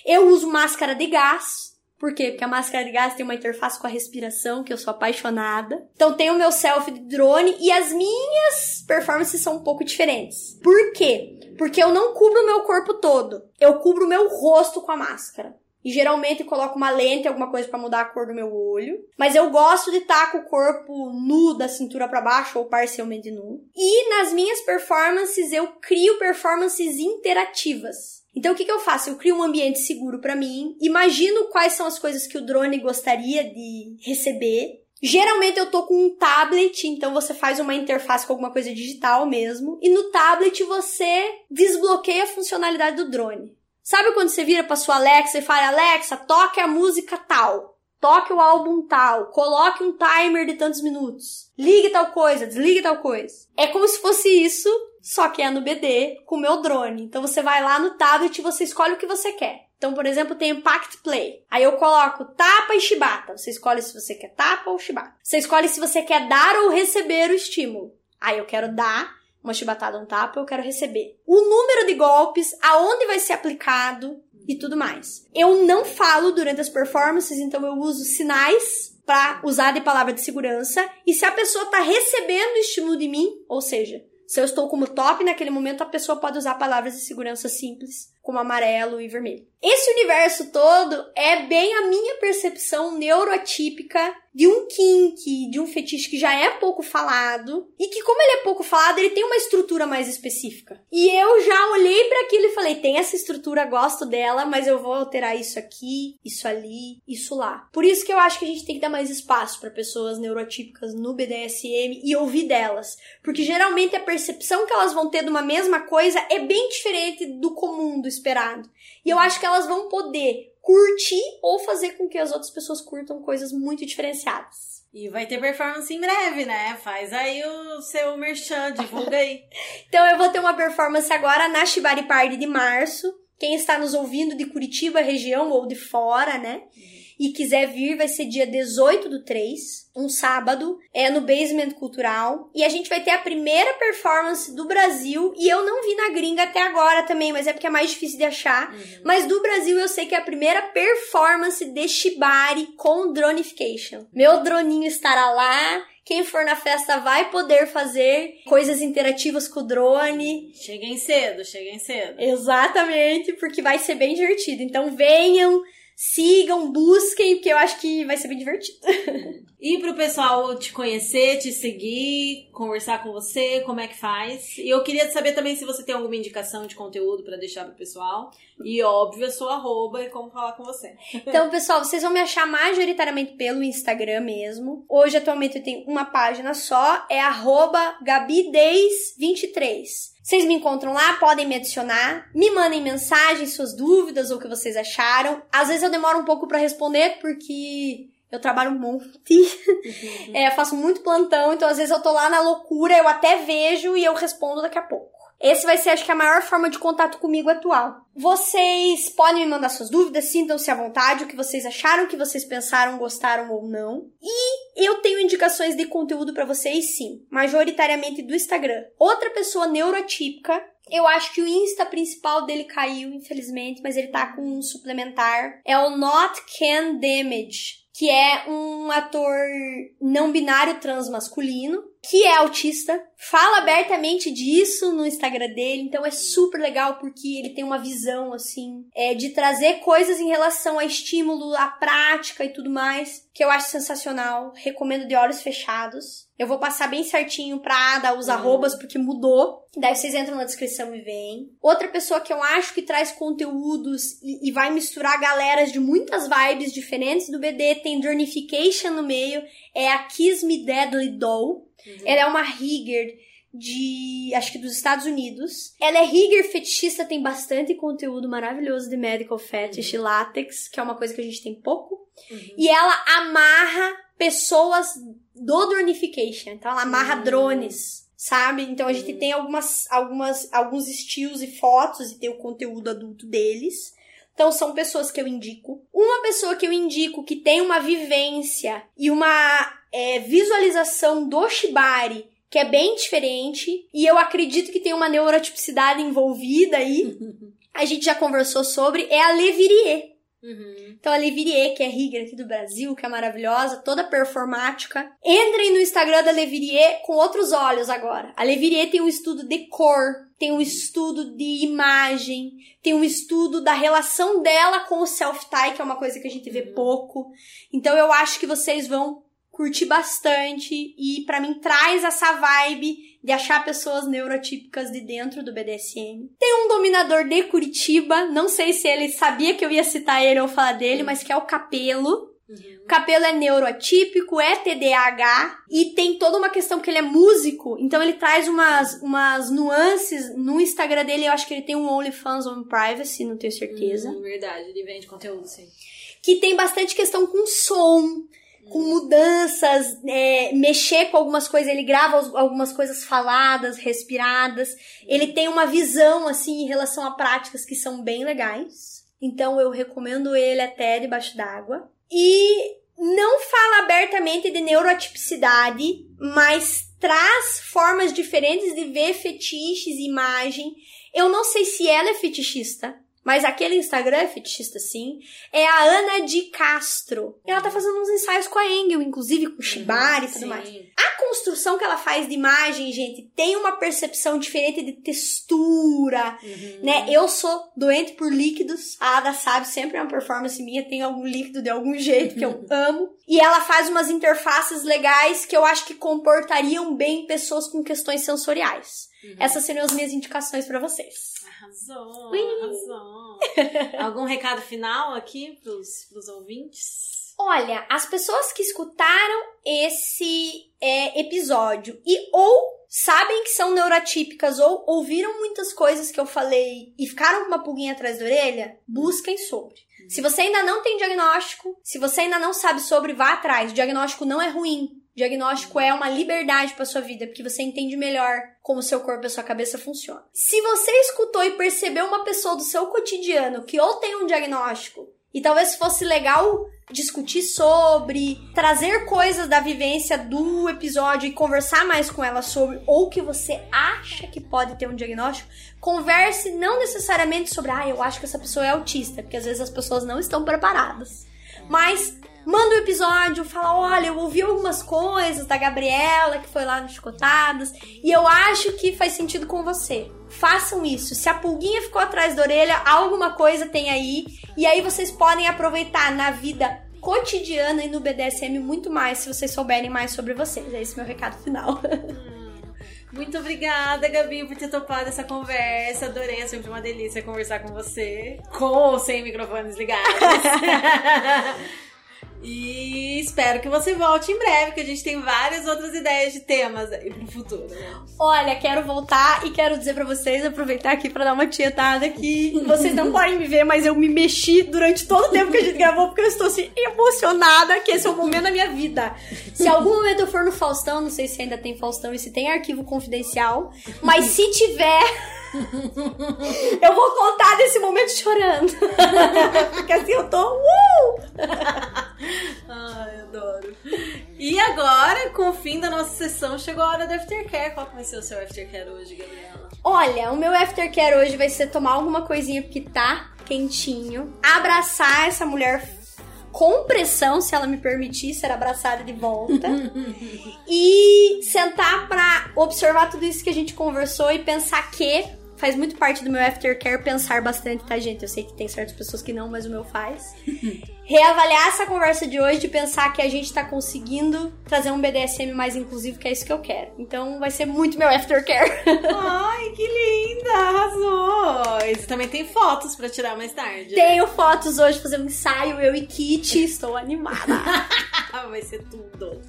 Eu uso máscara de gás, por quê? Porque a máscara de gás tem uma interface com a respiração, que eu sou apaixonada. Então tem o meu selfie de drone e as minhas performances são um pouco diferentes. Por quê? Porque eu não cubro o meu corpo todo. Eu cubro o meu rosto com a máscara. E geralmente coloco uma lente, alguma coisa para mudar a cor do meu olho. Mas eu gosto de estar com o corpo nu da cintura para baixo ou parcialmente nu. E nas minhas performances eu crio performances interativas. Então o que, que eu faço? Eu crio um ambiente seguro para mim, imagino quais são as coisas que o drone gostaria de receber. Geralmente eu tô com um tablet, então você faz uma interface com alguma coisa digital mesmo, e no tablet você desbloqueia a funcionalidade do drone. Sabe quando você vira para sua Alexa e fala: "Alexa, toque a música tal"? toque o álbum tal, coloque um timer de tantos minutos, ligue tal coisa, desligue tal coisa. É como se fosse isso, só que é no BD com o meu drone. Então você vai lá no tablet e você escolhe o que você quer. Então, por exemplo, tem Impact Play. Aí eu coloco tapa e chibata. Você escolhe se você quer tapa ou chibata. Você escolhe se você quer dar ou receber o estímulo. Aí eu quero dar uma chibatada, um tapa, eu quero receber. O número de golpes, aonde vai ser aplicado, e tudo mais. Eu não falo durante as performances, então eu uso sinais para usar de palavra de segurança. E se a pessoa tá recebendo estímulo de mim, ou seja, se eu estou como top naquele momento, a pessoa pode usar palavras de segurança simples, como amarelo e vermelho. Esse universo todo é bem a minha percepção neuroatípica de um kink, de um fetiche que já é pouco falado e que como ele é pouco falado, ele tem uma estrutura mais específica. E eu já olhei para aquilo e falei, tem essa estrutura, gosto dela, mas eu vou alterar isso aqui, isso ali, isso lá. Por isso que eu acho que a gente tem que dar mais espaço para pessoas neuroatípicas no BDSM e ouvir delas, porque geralmente a percepção que elas vão ter de uma mesma coisa é bem diferente do comum, do esperado. E eu acho que elas vão poder curtir ou fazer com que as outras pessoas curtam coisas muito diferenciadas. E vai ter performance em breve, né? Faz aí o seu merchan, divulga aí. então eu vou ter uma performance agora na Shibari Party de março. Quem está nos ouvindo de Curitiba, região ou de fora, né? E quiser vir, vai ser dia 18 do 3, um sábado, é no Basement Cultural. E a gente vai ter a primeira performance do Brasil. E eu não vi na gringa até agora também, mas é porque é mais difícil de achar. Uhum. Mas do Brasil eu sei que é a primeira performance de Shibari com dronification. Meu droninho estará lá. Quem for na festa vai poder fazer coisas interativas com o drone. Cheguem cedo, cheguem cedo. Exatamente, porque vai ser bem divertido. Então venham, sigam, busquem, porque eu acho que vai ser bem divertido. e pro pessoal te conhecer, te seguir, conversar com você, como é que faz? E eu queria saber também se você tem alguma indicação de conteúdo para deixar pro pessoal. E óbvio, a sua arroba e como falar com você. Então, pessoal, vocês vão me achar majoritariamente pelo Instagram mesmo. Hoje, atualmente, eu tenho uma página só, é arroba Gabi1023. Vocês me encontram lá, podem me adicionar, me mandem mensagens, suas dúvidas ou o que vocês acharam. Às vezes eu demoro um pouco para responder porque eu trabalho um monte. Uhum. é, faço muito plantão, então às vezes eu tô lá na loucura, eu até vejo e eu respondo daqui a pouco. Esse vai ser, acho que, a maior forma de contato comigo atual. Vocês podem me mandar suas dúvidas, sintam-se à vontade, o que vocês acharam, o que vocês pensaram, gostaram ou não. E eu tenho indicações de conteúdo para vocês, sim, majoritariamente do Instagram. Outra pessoa neurotípica eu acho que o Insta principal dele caiu, infelizmente, mas ele tá com um suplementar. É o Not Can Damage, que é um ator não binário transmasculino que é autista, fala abertamente disso no Instagram dele, então é super legal porque ele tem uma visão assim, é de trazer coisas em relação a estímulo, a prática e tudo mais, que eu acho sensacional. Recomendo de olhos fechados. Eu vou passar bem certinho pra dar os uhum. arrobas, porque mudou. Daí vocês entram na descrição e veem. Outra pessoa que eu acho que traz conteúdos e, e vai misturar galeras de muitas vibes diferentes do BD, tem Dronification no meio, é a Kiss Me Deadly Doll. Uhum. Ela é uma rigger de, acho que dos Estados Unidos. Ela é rigger fetichista, tem bastante conteúdo maravilhoso de medical fetish uhum. látex, que é uma coisa que a gente tem pouco. Uhum. E ela amarra pessoas do dronification. Então ela amarra uhum. drones, sabe? Então a gente uhum. tem algumas, algumas, alguns estilos e fotos e tem o conteúdo adulto deles. Então são pessoas que eu indico. Uma pessoa que eu indico que tem uma vivência e uma é, visualização do Shibari que é bem diferente e eu acredito que tem uma neurotipicidade envolvida aí. A gente já conversou sobre é a Levirie. Uhum. Então a Levirie, que é rigger aqui do Brasil, que é maravilhosa, toda performática. Entrem no Instagram da Levirie com outros olhos agora. A Levirie tem um estudo de cor, tem um estudo de imagem, tem um estudo da relação dela com o self-tie, que é uma coisa que a gente vê uhum. pouco. Então eu acho que vocês vão curti bastante e para mim traz essa vibe de achar pessoas neurotípicas de dentro do BDSM. Tem um dominador de Curitiba, não sei se ele sabia que eu ia citar ele ou falar dele, mas que é o Capelo. Uhum. O Capelo é neuroatípico, é TDAH e tem toda uma questão que ele é músico, então ele traz umas, umas nuances no Instagram dele. Eu acho que ele tem um OnlyFans on Privacy, não tenho certeza. Hum, verdade, ele vende conteúdo, sim. Que tem bastante questão com som, com mudanças, é, mexer com algumas coisas, ele grava algumas coisas faladas, respiradas. Ele tem uma visão, assim, em relação a práticas que são bem legais. Então eu recomendo ele até debaixo d'água. E não fala abertamente de neuroatipicidade, mas traz formas diferentes de ver fetiches, imagem. Eu não sei se ela é fetichista, mas aquele Instagram é fetichista, sim. É a Ana de Castro. E ela tá fazendo uns ensaios com a Engel, inclusive com Shibari e tudo sim. mais. A construção que ela faz de imagem, gente, tem uma percepção diferente de textura, uhum. né? Eu sou doente por líquidos. A Ada sabe, sempre é uma performance minha, tem algum líquido de algum jeito que eu amo. E ela faz umas interfaces legais que eu acho que comportariam bem pessoas com questões sensoriais. Uhum. Essas seriam as minhas indicações para vocês. Arrasou, Ui. arrasou. Algum recado final aqui pros, pros ouvintes? Olha, as pessoas que escutaram esse é, episódio e ou sabem que são neurotípicas ou ouviram muitas coisas que eu falei e ficaram com uma pulguinha atrás da orelha, busquem sobre. Uhum. Se você ainda não tem diagnóstico, se você ainda não sabe sobre, vá atrás. O diagnóstico não é ruim. Diagnóstico é uma liberdade para sua vida, porque você entende melhor como seu corpo e sua cabeça funcionam. Se você escutou e percebeu uma pessoa do seu cotidiano que ou tem um diagnóstico E talvez fosse legal discutir sobre, trazer coisas da vivência do episódio e conversar mais com ela sobre, ou que você acha que pode ter um diagnóstico, converse não necessariamente sobre, ah, eu acho que essa pessoa é autista, porque às vezes as pessoas não estão preparadas. Mas manda um episódio, fala: olha, eu ouvi algumas coisas da Gabriela que foi lá no Chicotadas e eu acho que faz sentido com você. Façam isso. Se a pulguinha ficou atrás da orelha, alguma coisa tem aí. E aí vocês podem aproveitar na vida cotidiana e no BDSM muito mais se vocês souberem mais sobre vocês. É esse meu recado final. Muito obrigada, Gabi, por ter topado essa conversa. Adorei, é sempre uma delícia conversar com você. Com ou sem microfones ligados. E espero que você volte em breve, que a gente tem várias outras ideias de temas aí pro futuro. Olha, quero voltar e quero dizer para vocês, aproveitar aqui para dar uma tietada aqui. Vocês não podem me ver, mas eu me mexi durante todo o tempo que a gente gravou, porque eu estou assim emocionada, que esse é o momento da minha vida. Se algum momento eu for no Faustão, não sei se ainda tem Faustão e se tem arquivo confidencial, mas se tiver. eu vou contar desse momento chorando. Porque assim eu tô. Uh! Ai, adoro. E agora, com o fim da nossa sessão, chegou a hora do aftercare. Qual vai ser o seu aftercare hoje, Gabriela? Olha, o meu aftercare hoje vai ser tomar alguma coisinha porque tá quentinho, abraçar essa mulher com pressão, se ela me permitir ser abraçada de volta. e sentar para observar tudo isso que a gente conversou e pensar que faz muito parte do meu aftercare pensar bastante, tá, gente? Eu sei que tem certas pessoas que não, mas o meu faz. Reavaliar essa conversa de hoje, de pensar que a gente tá conseguindo trazer um BDSM mais inclusivo, que é isso que eu quero. Então vai ser muito meu aftercare. Ai, que linda! Arrasou! E você também tem fotos para tirar mais tarde. Tenho fotos hoje, fazer um ensaio, eu e Kit. Estou animada. vai ser tudo.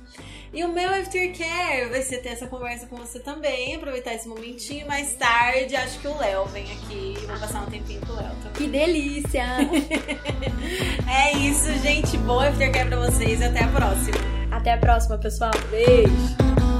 E o meu aftercare vai ser ter essa conversa com você também, aproveitar esse momentinho. Mais tarde, acho que o Léo vem aqui vou passar um tempinho com o Léo também. Que delícia! é isso, gente. Bom aftercare pra vocês até a próxima. Até a próxima, pessoal. Beijo!